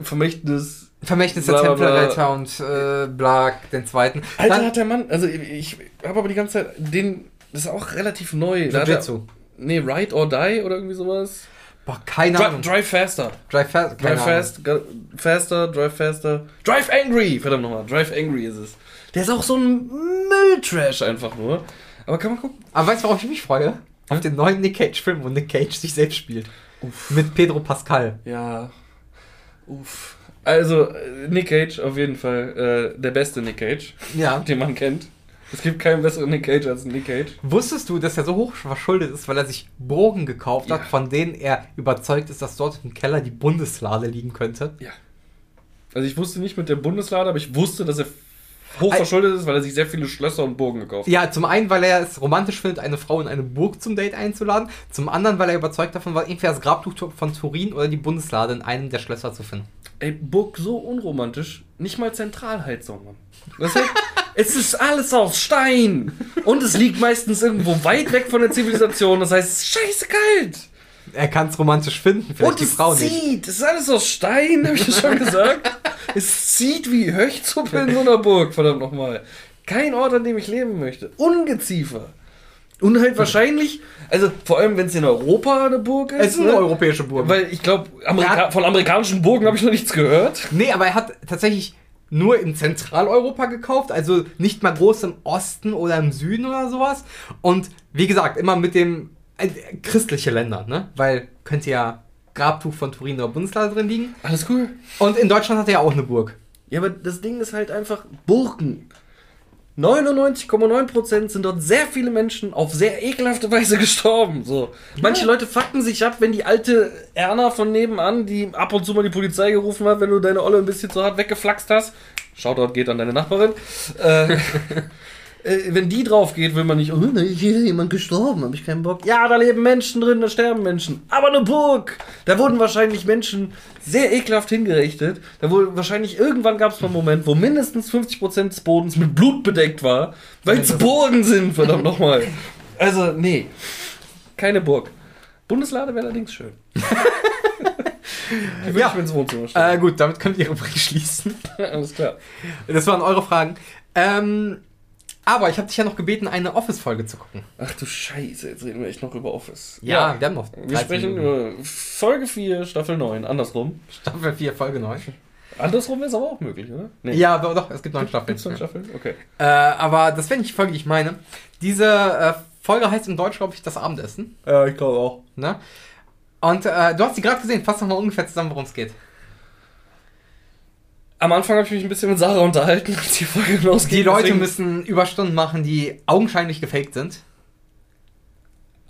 Vermächtnis. Vermächtnis der. Tempelritter und äh, Blag, den zweiten. Alter, Dann hat der Mann, also ich habe aber die ganze Zeit, den, das ist auch relativ neu. Jujutsu. Nee, Ride or Die oder irgendwie sowas. Boah, keine Ahnung. drive Faster. Drive keine Drive. Fast, Faster, Drive Faster. Drive Angry! Verdammt nochmal, Drive Angry ist es. Der ist auch so ein Mülltrash einfach nur. Aber kann man gucken. Aber weißt du, worauf ich mich freue? Auf Hm? den neuen Nick Cage-Film, wo Nick Cage sich selbst spielt. Mit Pedro Pascal. Ja. Uff. Also, äh, Nick Cage auf jeden Fall äh, der beste Nick Cage, Ja. den man kennt. Es gibt keinen besseren Nick Cage als Nick Cage. Wusstest du, dass er so hoch verschuldet ist, weil er sich Burgen gekauft hat, Ja. von denen er überzeugt ist, dass dort im Keller die Bundeslade liegen könnte? Ja. Also ich wusste nicht mit der Bundeslade, aber ich wusste, dass er hochverschuldet ist, weil er sich sehr viele Schlösser und Burgen gekauft hat. Ja, zum einen, weil er es romantisch findet, eine Frau in eine Burg zum Date einzuladen. Zum anderen, weil er überzeugt davon war, entweder das Grabtuch von Turin oder die Bundeslade in einem der Schlösser zu finden. Ey, Burg so unromantisch, nicht mal Zentralheizung, Mann. Es ist alles aus Stein. Und es liegt meistens irgendwo weit weg von der Zivilisation. Das heißt, es ist scheiße kalt. Er kann es romantisch finden, vielleicht Und die Frau nicht. zieht. Es ist alles aus Stein, habe ich ja schon gesagt. es zieht wie Höchzuppe in so einer Burg, verdammt nochmal. Kein Ort, an dem ich leben möchte. Ungeziefer. Und halt wahrscheinlich, also vor allem, wenn es in Europa eine Burg ist. Es ist eine ne? europäische Burg. Weil ich glaube, Amerika von amerikanischen Burgen habe ich noch nichts gehört. Nee, aber er hat tatsächlich nur in Zentraleuropa gekauft, also nicht mal groß im Osten oder im Süden oder sowas. Und wie gesagt, immer mit dem äh, christliche Länder, ne? Weil könnte ja Grabtuch von Turin oder Bundeslade drin liegen. Alles cool. Und in Deutschland hat er ja auch eine Burg. Ja, aber das Ding ist halt einfach Burgen. 99,9% sind dort sehr viele Menschen auf sehr ekelhafte Weise gestorben. So. Manche Leute fucken sich ab, wenn die alte Erna von nebenan, die ab und zu mal die Polizei gerufen hat, wenn du deine Olle ein bisschen zu hart weggeflaxt hast. Shoutout geht an deine Nachbarin. Äh, äh, wenn die drauf geht, will man nicht, oh, da ist hier jemand gestorben, habe ich keinen Bock. Ja, da leben Menschen drin, da sterben Menschen. Aber eine Burg! Da wurden wahrscheinlich Menschen sehr ekelhaft hingerichtet. Da wurde wahrscheinlich irgendwann gab es mal einen Moment, wo mindestens 50% des Bodens mit Blut bedeckt war, weil es Burgen sind, verdammt nochmal. Also, nee. Keine Burg. Bundeslade wäre allerdings schön. Die Ja. ich mir ins Wohnzimmer stellen. Äh, gut, damit können wir die Rubrik schließen. Alles klar. Das waren eure Fragen. Ähm, aber ich habe dich ja noch gebeten, eine Office-Folge zu gucken. Ach du Scheiße, jetzt reden wir echt noch über Office. Ja, wir haben noch. Wir 13 sprechen Minuten. über Folge 4, Staffel 9, andersrum. Staffel 4, Folge 9. Andersrum ist aber auch möglich, oder? Nee. Ja, doch, doch, es gibt neun Staffeln. Gibt's noch Staffeln? Okay. Äh, aber das wäre nicht die Folge, die ich meine. Diese äh, Folge heißt in Deutsch, glaube ich, das Abendessen. Ja, ich glaube auch. Ne? Und äh, du hast sie gerade gesehen. Fass doch mal ungefähr zusammen, worum es geht. Am Anfang habe ich mich ein bisschen mit Sarah unterhalten, als die Folge losging. Die Leute müssen Überstunden machen, die augenscheinlich gefaked sind.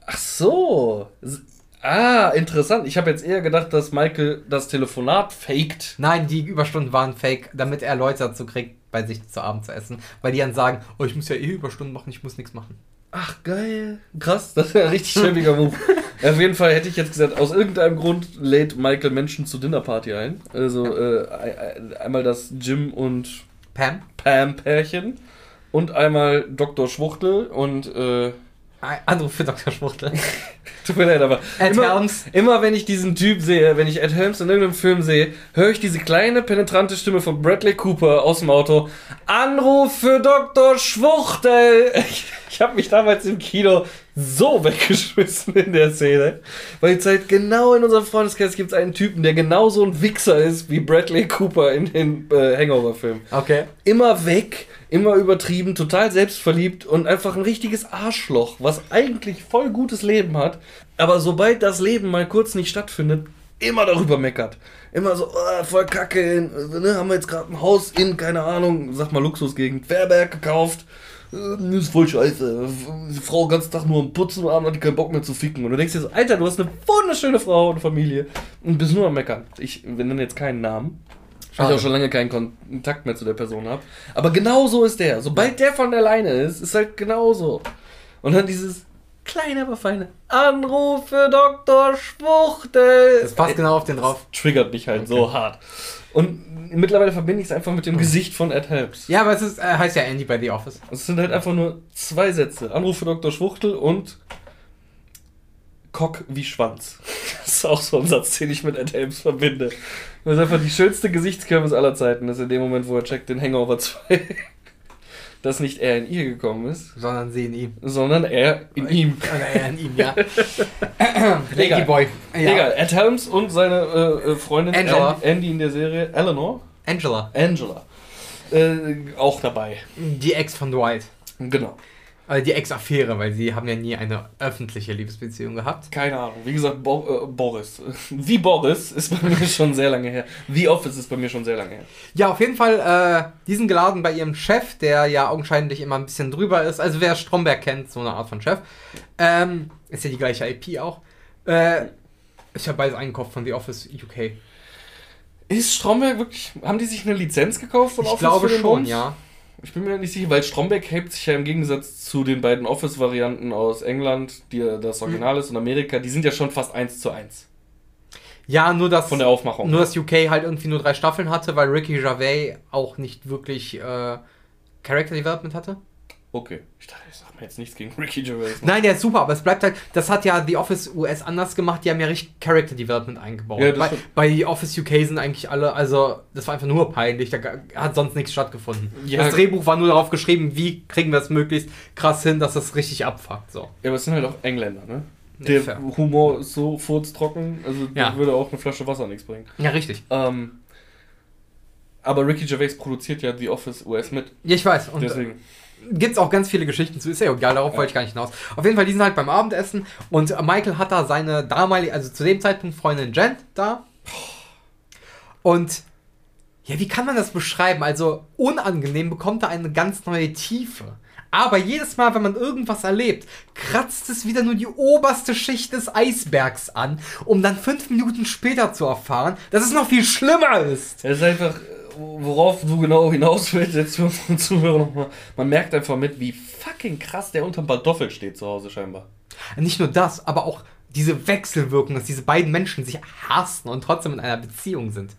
Ach so. Ah, interessant. Ich habe jetzt eher gedacht, dass Michael das Telefonat faked. Nein, die Überstunden waren fake, damit er Leute dazu kriegt, bei sich zu Abend zu essen. Weil die dann sagen, oh, ich muss ja eh Überstunden machen, ich muss nichts machen. Ach, geil. Krass, das ist ja ein richtig schäbiger Move. Auf jeden Fall hätte ich jetzt gesagt, aus irgendeinem Grund lädt Michael Menschen zur Dinnerparty ein. Also äh, ein- einmal das Jim und Pam? Pam-Pärchen und einmal Dr. Schwuchtel und äh, Anruf für Dr. Schwuchtel. tut mir leid, aber Ed immer, Helms. immer wenn ich diesen Typ sehe, wenn ich Ed Helms in irgendeinem Film sehe, höre ich diese kleine penetrante Stimme von Bradley Cooper aus dem Auto. Anruf für Dr. Schwuchtel! Ich, ich habe mich damals im Kino so weggeschmissen in der Szene, weil jetzt halt genau in unserem Freundeskreis gibt es einen Typen, der genauso ein Wichser ist wie Bradley Cooper in den äh, Hangover-Filmen Okay. immer weg, immer übertrieben, total selbstverliebt und einfach ein richtiges Arschloch, was eigentlich voll gutes Leben hat, aber sobald das Leben mal kurz nicht stattfindet, immer darüber meckert. Immer so, "Ah, voll kacke, ne, haben wir jetzt gerade ein Haus in, keine Ahnung, sag mal Luxusgegend, Fairberg gekauft. Äh, Ist voll scheiße. Die Frau ganzen Tag nur am Putzen und hat keinen Bock mehr zu ficken. Und du denkst dir so, Alter, du hast eine wunderschöne Frau und Familie und bist nur am Meckern. Ich wir nennen jetzt keinen Namen. Weil ich auch schon lange keinen Kontakt mehr zu der Person habe. Aber genau so ist der. Sobald der von der Leine ist, ist halt genauso. Und dann dieses kleine, aber feine Anruf für Dr. Schwuchtel. Das passt genau auf den drauf. triggert mich halt so hart. Und mittlerweile verbinde ich es einfach mit dem Gesicht von Ed Helms. Ja, aber es ist, äh, heißt ja Andy bei The Office. Es sind halt einfach nur zwei Sätze. Anruf für Dr. Schwuchtel und Cock wie Schwanz. Das ist auch so ein Satz, den ich mit Ed Helms verbinde. Das ist einfach die schönste Gesichtskirmes aller Zeiten. Das ist in dem Moment, wo er checkt den Hangover 2. Dass nicht er in ihr gekommen ist, Sondern sie in ihm. sondern er in ihm. Oder er in ihm, ja. Lady. Boy. Ja. Egal, Ed Helms und seine äh, äh, Freundin Angela. Andy, Andy in der Serie, Eleanor, Angela. Angela, äh, auch dabei. Die Ex von Dwight. Genau. Also die Ex-Affäre, weil sie haben ja nie eine öffentliche Liebesbeziehung gehabt. Keine Ahnung. Wie gesagt, Bo äh, Boris. Wie Boris ist bei mir schon sehr lange her. The Office ist bei mir schon sehr lange her. Ja, auf jeden Fall, äh, die sind geladen bei ihrem Chef, der ja augenscheinlich immer ein bisschen drüber ist. Also wer Stromberg kennt, so eine Art von Chef. Ähm, ist ja die gleiche IP auch. Äh, ist ja beides eingekauft von The Office UK. Ist Stromberg wirklich. Haben die sich eine Lizenz gekauft von Ich Office glaube für den schon, Bund? ja. Ich bin mir nicht sicher, weil Stromberg hebt sich ja im Gegensatz zu den beiden Office-Varianten aus England, die das Original ist, und Amerika, die sind ja schon fast eins zu eins. Ja, nur dass, Von der Aufmachung. nur dass UK halt irgendwie nur drei Staffeln hatte, weil Ricky Gervais auch nicht wirklich äh, Character Development hatte. Okay. Ich dachte, jetzt nichts gegen Ricky Gervais. Nein, der ist super, aber es bleibt halt, das hat ja The Office US anders gemacht, die haben ja richtig Character Development eingebaut. Ja, bei, bei The Office UK sind eigentlich alle, also das war einfach nur peinlich, da hat sonst nichts stattgefunden. Ja. Das Drehbuch war nur darauf geschrieben, wie kriegen wir es möglichst krass hin, dass das richtig abfuckt. So. Ja, aber es sind halt auch Engländer, ne? Der fair. Humor ist so furztrocken, also Ja. würde auch eine Flasche Wasser nichts bringen. Ja, richtig. Ähm, aber Ricky Gervais produziert ja The Office US mit, Ja, ich weiß. Und deswegen. Gibt es auch ganz viele Geschichten zu, ist ja egal, darauf Ja. wollte ich gar nicht hinaus. Auf jeden Fall, die sind halt beim Abendessen und Michael hat da seine damalige, also zu dem Zeitpunkt Freundin Jen da. Und ja, wie kann man das beschreiben? Also unangenehm bekommt er eine ganz neue Tiefe. Aber jedes Mal, wenn man irgendwas erlebt, kratzt es wieder nur die oberste Schicht des Eisbergs an, um dann fünf Minuten später zu erfahren, dass es noch viel schlimmer ist. Es ist einfach, worauf du genau hinaus willst, jetzt für unsere Zuhörer nochmal. Man merkt einfach mit, wie fucking krass der unterm Pantoffel steht zu Hause scheinbar. Nicht nur das, aber auch diese Wechselwirkung, dass diese beiden Menschen sich hassen und trotzdem in einer Beziehung sind.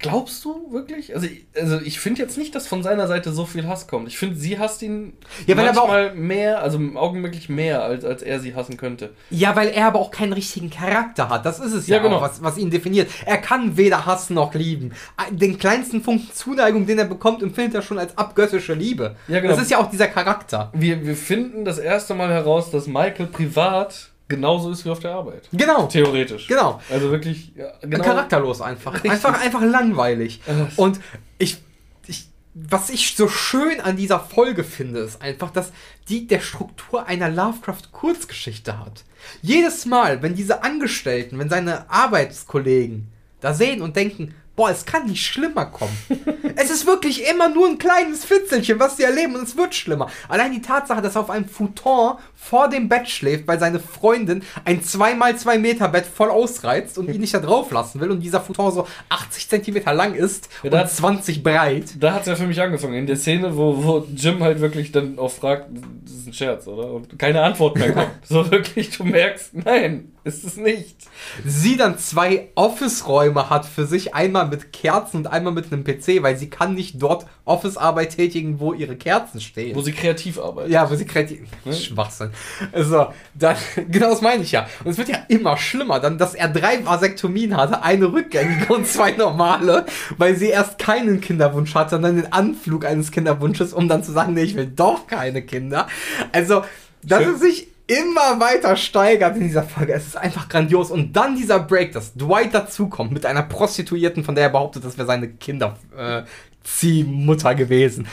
Glaubst du wirklich? Also, ich- also ich finde jetzt nicht, dass von seiner Seite so viel Hass kommt. Ich finde, sie hasst ihn Ja, weil er aber auch- manchmal mehr, also augenblicklich mehr, als, als er sie hassen könnte. Ja, weil er aber auch keinen richtigen Charakter hat. Das ist es ja, Ja, genau. auch, was, was ihn definiert. Er kann weder hassen noch lieben. Den kleinsten Funken Zuneigung, den er bekommt, empfindet er schon als abgöttische Liebe. Ja, genau. Das ist ja auch dieser Charakter. Wir, wir finden das erste Mal heraus, dass Michael privat genauso ist wie auf der Arbeit. Genau. Theoretisch. Genau. Also wirklich, ja, genau. Charakterlos einfach. Richtig. Einfach, einfach langweilig. Ach. Und ich, ich, was ich so schön an dieser Folge finde, ist einfach, dass die der Struktur einer Lovecraft-Kurzgeschichte hat. Jedes Mal, wenn diese Angestellten, wenn seine Arbeitskollegen da sehen und denken, boah, es kann nicht schlimmer kommen. es ist wirklich immer nur ein kleines Fitzelchen, was sie erleben und es wird schlimmer. Allein die Tatsache, dass er auf einem Futon vor dem Bett schläft, weil seine Freundin ein 2x2 Meter Bett voll ausreizt und ihn nicht da drauf lassen will und dieser Futon so 80 Zentimeter lang ist Ja, da und hat- 20 breit. Da hat es ja für mich angefangen. In der Szene, wo, wo Jim halt wirklich dann auch fragt, das ist ein Scherz, oder? Und keine Antwort mehr kommt. so wirklich, du merkst, nein, ist es nicht. sie dann zwei Office-Räume hat für sich, einmal mit Kerzen und einmal mit einem PC, weil sie kann nicht dort Office-Arbeit tätigen, wo ihre Kerzen stehen. Wo sie kreativ arbeitet. ja, wo sie kreativ... Schwachsinn. Also, dann, genau das meine ich ja. Und es wird ja immer schlimmer, dann, dass er drei Vasektomien hatte, eine rückgängige und zwei normale, weil sie erst keinen Kinderwunsch hatte, sondern den Anflug eines Kinderwunsches, um dann zu sagen, nee, ich will doch keine Kinder. Also, dass Schön. es sich immer weiter steigert in dieser Folge. Es ist einfach grandios. Und dann dieser Break, dass Dwight dazukommt mit einer Prostituierten, von der er behauptet, das wäre seine Kinderziehmutter gewesen.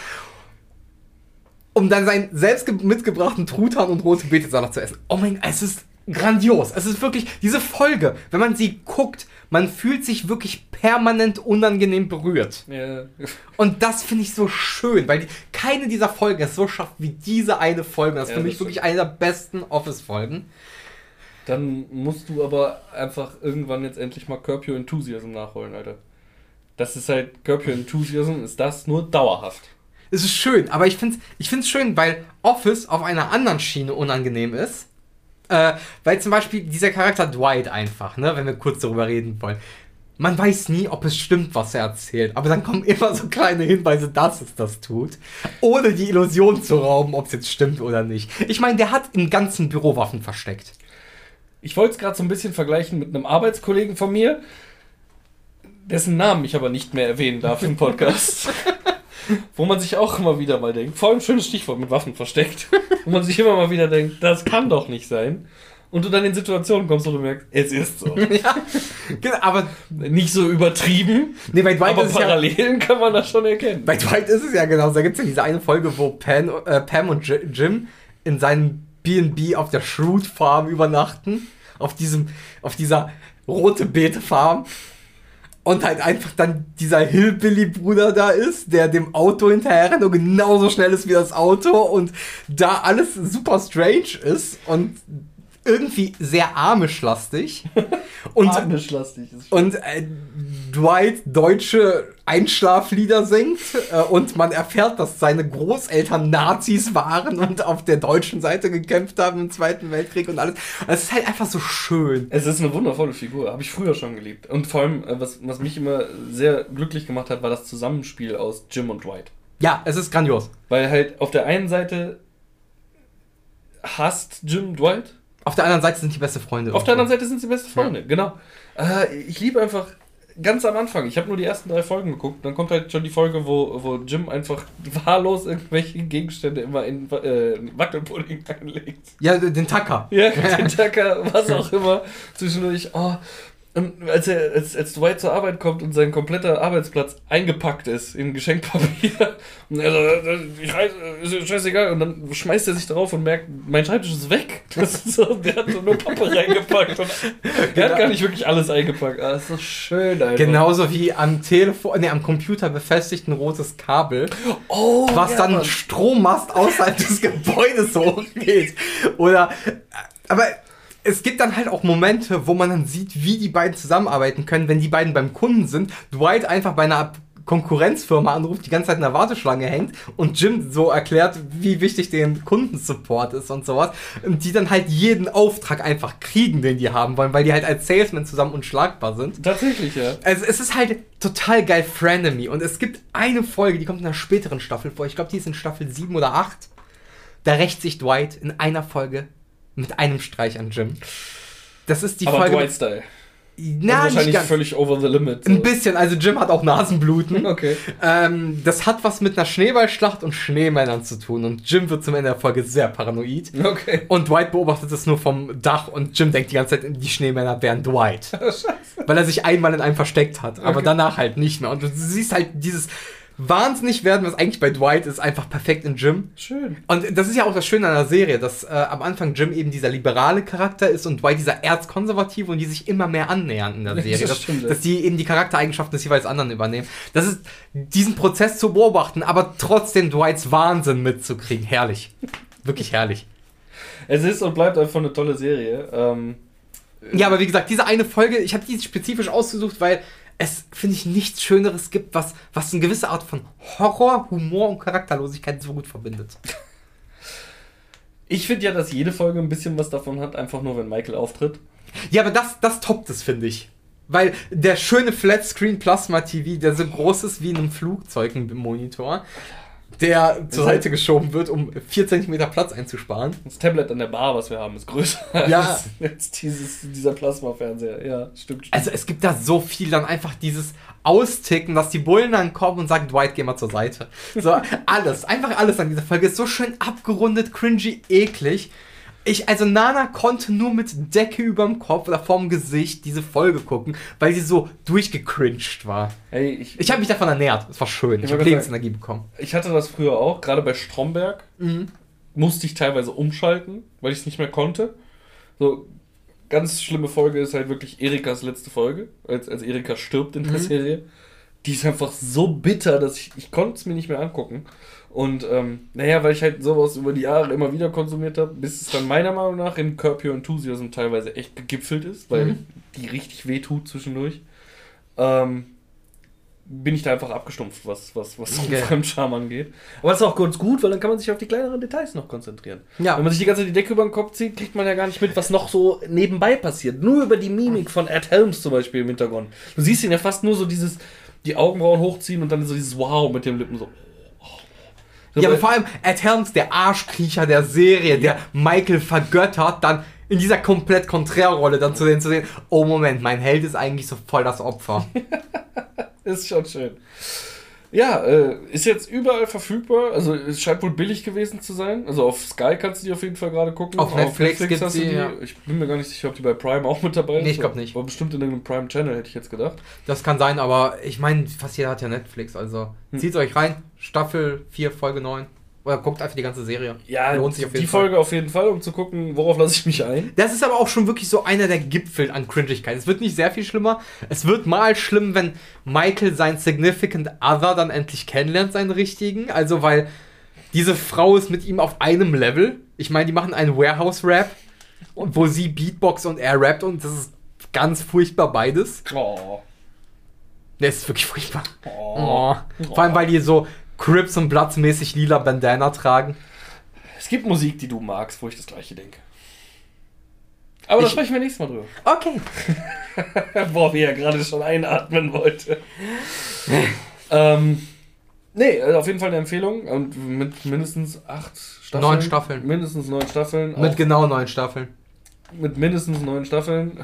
Um dann seinen selbst ge- mitgebrachten Truthahn und rote Betesalat zu essen. Oh mein Gott, es ist grandios. Es ist wirklich, diese Folge, wenn man sie guckt, man fühlt sich wirklich permanent unangenehm berührt. Ja. Und das finde ich so schön, weil die, keine dieser Folgen es so schafft wie diese eine Folge. Das ist Ja, für mich wirklich eine der besten Office-Folgen. Dann musst du aber einfach irgendwann jetzt endlich mal Curb Your Enthusiasm nachholen, Alter. Das ist halt Curb Your Enthusiasm, ist das nur dauerhaft. Es ist schön, aber ich finde es ich find's schön, weil Office auf einer anderen Schiene unangenehm ist. Äh, weil zum Beispiel dieser Charakter Dwight einfach, ne, wenn wir kurz darüber reden wollen. Man weiß nie, ob es stimmt, was er erzählt, aber dann kommen immer so kleine Hinweise, dass es das tut, ohne die Illusion zu rauben, ob es jetzt stimmt oder nicht. Ich meine, der hat im ganzen Büro Waffen versteckt. Ich wollte es gerade so ein bisschen vergleichen mit einem Arbeitskollegen von mir, dessen Namen ich aber nicht mehr erwähnen darf im Podcast. wo man sich auch immer wieder mal denkt, vor allem schönes Stichwort mit Waffen versteckt, wo man sich immer mal wieder denkt, das kann doch nicht sein. Und du dann in Situationen kommst, wo du merkst, es ist so. ja, genau, aber Nicht so übertrieben, nee, bei Dwight aber ist es ja, Parallelen kann man das schon erkennen. Bei Dwight ist es ja genau. Da gibt es ja diese eine Folge, wo Pan, äh, Pam und Jim in seinem B&B auf der Shrewd Farm übernachten. Auf diesem, auf dieser rote Beete Farm. Und halt einfach dann dieser Hillbilly-Bruder da ist, der dem Auto hinterher rennt und genauso schnell ist wie das Auto und da alles super strange ist und irgendwie sehr amischlastig. Und Amischlastig ist und äh, Dwight deutsche Einschlaflieder singt äh, und man erfährt, dass seine Großeltern Nazis waren und auf der deutschen Seite gekämpft haben im Zweiten Weltkrieg und alles. Und es ist halt einfach so schön. Es ist eine wundervolle Figur, habe ich früher schon geliebt. Und vor allem, äh, was, was mich immer sehr glücklich gemacht hat, war das Zusammenspiel aus Jim und Dwight. Ja, es ist grandios. Weil halt auf der einen Seite hasst Jim Dwight, Auf der anderen Seite sind die beste Freunde. auf der anderen Seite sind sie beste Freunde, genau. Äh, ich liebe einfach ganz am Anfang, ich habe nur die ersten drei Folgen geguckt, dann kommt halt schon die Folge, wo, wo Jim einfach wahllos irgendwelche Gegenstände immer in äh, Wackelpudding einlegt. Ja, den Tucker. Ja, den Tacker, was auch immer. Zwischendurch, oh. Und als, er, als, als Dwight zur Arbeit kommt und sein kompletter Arbeitsplatz eingepackt ist in Geschenkpapier, und er so, äh, ich weiß, ist scheißegal, und dann schmeißt er sich drauf und merkt, mein Schreibtisch ist weg. Ist so, der hat so nur Pappe reingepackt. Und der hat gar nicht wirklich alles eingepackt. Ah, das ist so schön, einfach. Genauso wie am Telefon, nee, am Computer befestigt ein rotes Kabel, Oh, was ja, dann Mann. Strommast außerhalb des Gebäudes hochgeht. Oder, aber es gibt dann halt auch Momente, wo man dann sieht, wie die beiden zusammenarbeiten können, wenn die beiden beim Kunden sind. Dwight einfach bei einer Konkurrenzfirma anruft, die ganze Zeit in der Warteschlange hängt und Jim so erklärt, wie wichtig den Kundensupport ist und sowas. Und die dann halt jeden Auftrag einfach kriegen, den die haben wollen, weil die halt als Salesman zusammen unschlagbar sind. Tatsächlich, ja. Also es ist halt total geil Frenemy und es gibt eine Folge, die kommt in einer späteren Staffel vor. Ich glaube, die ist in Staffel 7 oder 8. Da rächt sich Dwight in einer Folge mit einem Streich an Jim. Das ist die Aber Folge. Dwight-Style. na, Also ganz. völlig over the limit. so. Ein bisschen, also Jim hat auch Nasenbluten. Okay. Ähm, das hat was mit einer Schneeballschlacht und Schneemännern zu tun und Jim wird zum Ende der Folge sehr paranoid. Okay. Und Dwight beobachtet es nur vom Dach und Jim denkt die ganze Zeit, die Schneemänner wären Dwight. Weil er sich einmal in einem versteckt hat, aber Okay. danach halt nicht mehr. Und du siehst halt dieses wahnsinnig werden, was eigentlich bei Dwight ist, einfach perfekt in Jim. Schön. Und das ist ja auch das Schöne an der Serie, dass äh, am Anfang Jim eben dieser liberale Charakter ist und Dwight dieser erzkonservative und die sich immer mehr annähern in der Das Serie. dass, stimmt, dass die eben die Charaktereigenschaften des jeweils anderen übernehmen. Das ist diesen Prozess zu beobachten, aber trotzdem Dwights Wahnsinn mitzukriegen. Herrlich. Wirklich herrlich. Es ist und bleibt einfach eine tolle Serie. Ähm, Ja, aber wie gesagt, diese eine Folge, ich habe die spezifisch ausgesucht, weil es, finde ich, nichts Schöneres gibt, was, was eine gewisse Art von Horror, Humor und Charakterlosigkeit so gut verbindet. ich finde ja, dass jede Folge ein bisschen was davon hat, einfach nur, wenn Michael auftritt. Ja, aber das, das toppt es, finde ich. Weil der schöne Flatscreen Plasma TV, der so groß ist wie in einem Flugzeugenmonitor, der zur halt- Seite geschoben wird, um 4 cm Platz einzusparen. Das Tablet an der Bar, was wir haben, ist größer Ja. als jetzt dieses, dieser Plasma-Fernseher. Ja, stimmt. Also es gibt da so viel, dann einfach dieses Austicken, dass die Bullen dann kommen und sagen, Dwight, geh mal zur Seite. So, alles, einfach alles an dieser Folge ist so schön abgerundet, cringy, eklig. Ich, also Nana konnte nur mit Decke überm Kopf oder vorm Gesicht diese Folge gucken, weil sie so durchgecringed war. Hey, ich, Ich habe mich davon ernährt. Es war schön. Ich Ich habe Lebensenergie bekommen. ich hatte das früher auch, gerade bei Stromberg. Musste ich teilweise umschalten, weil ich es nicht mehr konnte. So, ganz schlimme Folge ist halt wirklich Erikas letzte Folge, als, als Erika stirbt in der Mhm. Serie. Die ist einfach so bitter, dass ich, ich konnte es mir nicht mehr angucken. Und ähm, naja, weil ich halt sowas über die Jahre immer wieder konsumiert habe, bis es dann meiner Meinung nach in Curb Your Enthusiasm teilweise echt gegipfelt ist, weil Mhm. die richtig weh tut zwischendurch. Ähm, bin ich da einfach abgestumpft, was, was, was Okay. Fremdscham angeht. Aber das ist auch ganz gut, weil dann kann man sich auf die kleineren Details noch konzentrieren. Ja. Wenn man sich die ganze Zeit die Decke über den Kopf zieht, kriegt man ja gar nicht mit, was noch so nebenbei passiert. Nur über die Mimik von Ed Helms zum Beispiel im Hintergrund. Du siehst ihn ja fast nur so dieses, die Augenbrauen hochziehen und dann so dieses Wow mit den Lippen so. Ja, aber vor allem Ed Helms, der Arschkriecher der Serie, der Michael vergöttert, dann in dieser komplett Konträrrolle dann zu sehen, zu sehen, oh Moment, mein Held ist eigentlich so voll das Opfer. Ist schon schön. Ja, äh, ist jetzt überall verfügbar. Also es scheint wohl billig gewesen zu sein. Also auf Sky kannst du die auf jeden Fall gerade gucken. Auf Netflix gibt's hast du die, die. ja. Ich bin mir gar nicht sicher, ob die bei Prime auch mit dabei ist. Nee, ich glaub nicht. Aber bestimmt in irgendeinem Prime Channel hätte ich jetzt gedacht. Das kann sein, aber ich meine, fast jeder hat ja Netflix, also Hm. zieht euch rein, Staffel 4, Folge 9. Oder guckt einfach die ganze Serie. Ja, Lohnt sich auf jeden die Fall. Folge auf jeden Fall, um zu gucken, worauf lasse ich mich ein. Das ist aber auch schon wirklich so einer der Gipfel an Cringigkeit. Es wird nicht sehr viel schlimmer. Es wird mal schlimm, wenn Michael seinen Significant Other dann endlich kennenlernt, seinen richtigen. Also, weil diese Frau ist mit ihm auf einem Level. Ich meine, die machen einen Warehouse-Rap, wo sie Beatbox und er rappt und das ist ganz furchtbar beides. Oh. Ne, es ist wirklich furchtbar. Oh. Oh. Vor allem, weil die so Crips und Bloods mäßig lila Bandana tragen. Es gibt Musik, die du magst, wo ich das gleiche denke. Aber da sprechen wir nächstes Mal drüber. Okay. Boah, wie er gerade schon einatmen wollte. ähm, nee, also auf jeden Fall eine Empfehlung. Und mit mindestens acht Staffeln. Neun Staffeln. Mindestens neun Staffeln. Mit genau neun Staffeln. mit mindestens neun Staffeln.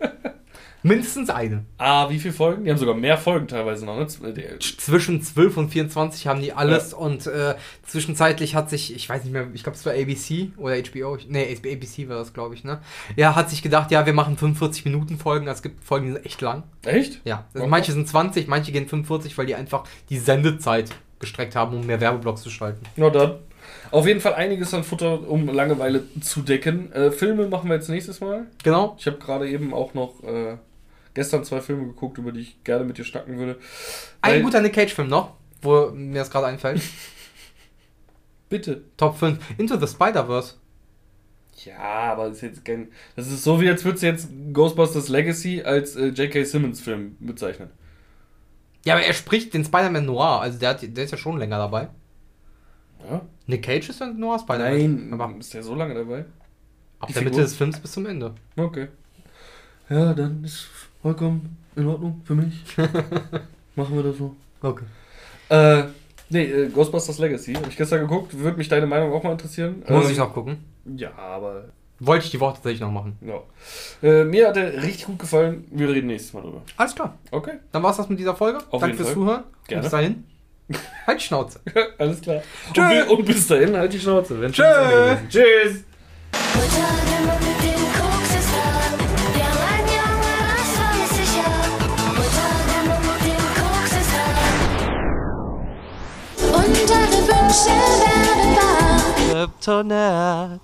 Mindestens eine. Ah, wie viele Folgen? Die haben sogar mehr Folgen teilweise noch. Ne? Die- zwischen 12 und 24 haben die alles und äh, zwischenzeitlich hat sich, ich weiß nicht mehr, ich glaube es war ABC oder HBO, ich- nee, ABC war das, glaube ich, ne? Ja, hat sich gedacht, ja, wir machen 45 Minuten Folgen, es gibt Folgen, die sind echt lang. Echt? Ja, also Okay. manche sind 20, manche gehen 45, weil die einfach die Sendezeit gestreckt haben, um mehr Werbeblocks zu schalten. Na dann. Auf jeden Fall einiges an Futter, um Langeweile zu decken. Äh, Filme machen wir jetzt nächstes Mal. Genau. Ich habe gerade eben auch noch äh, gestern zwei Filme geguckt, über die ich gerne mit dir schnacken würde. Ein guter Nick Cage-Film noch, wo mir das gerade einfällt. Bitte. Top 5. Into the Spider-Verse. Ja, aber das ist jetzt kein. Das ist so, wie als würdest du jetzt Ghostbusters Legacy als äh, J.K. Simmons-Film bezeichnen. Ja, aber er spricht den Spider-Man Noir, also der, hat, der ist ja schon länger dabei. Ja? Nick Cage ist ja Noir Spider-Man. Nein, aber ist der so lange dabei? ab die der Figur? Mitte des Films bis zum Ende. Okay. Ja, dann ist vollkommen in Ordnung für mich. Machen wir das so. Okay. Äh, nee, äh, Ghostbusters Legacy. Habe ich gestern geguckt. Würde mich deine Meinung auch mal interessieren. Muss Ähm, ich noch gucken. Ja, aber. Wollte ich die Woche tatsächlich noch machen. Ja. Äh, mir hat er richtig gut gefallen. Wir reden nächstes Mal drüber. Alles klar. Okay. Dann war's das mit dieser Folge. Auf Danke jeden fürs Fall. Zuhören. Gerne. Und bis dahin. halt die Schnauze. Alles klar. Tschö. Und, und bis dahin, halt die Schnauze. Wenn Tschö. Tschüss. Unter da.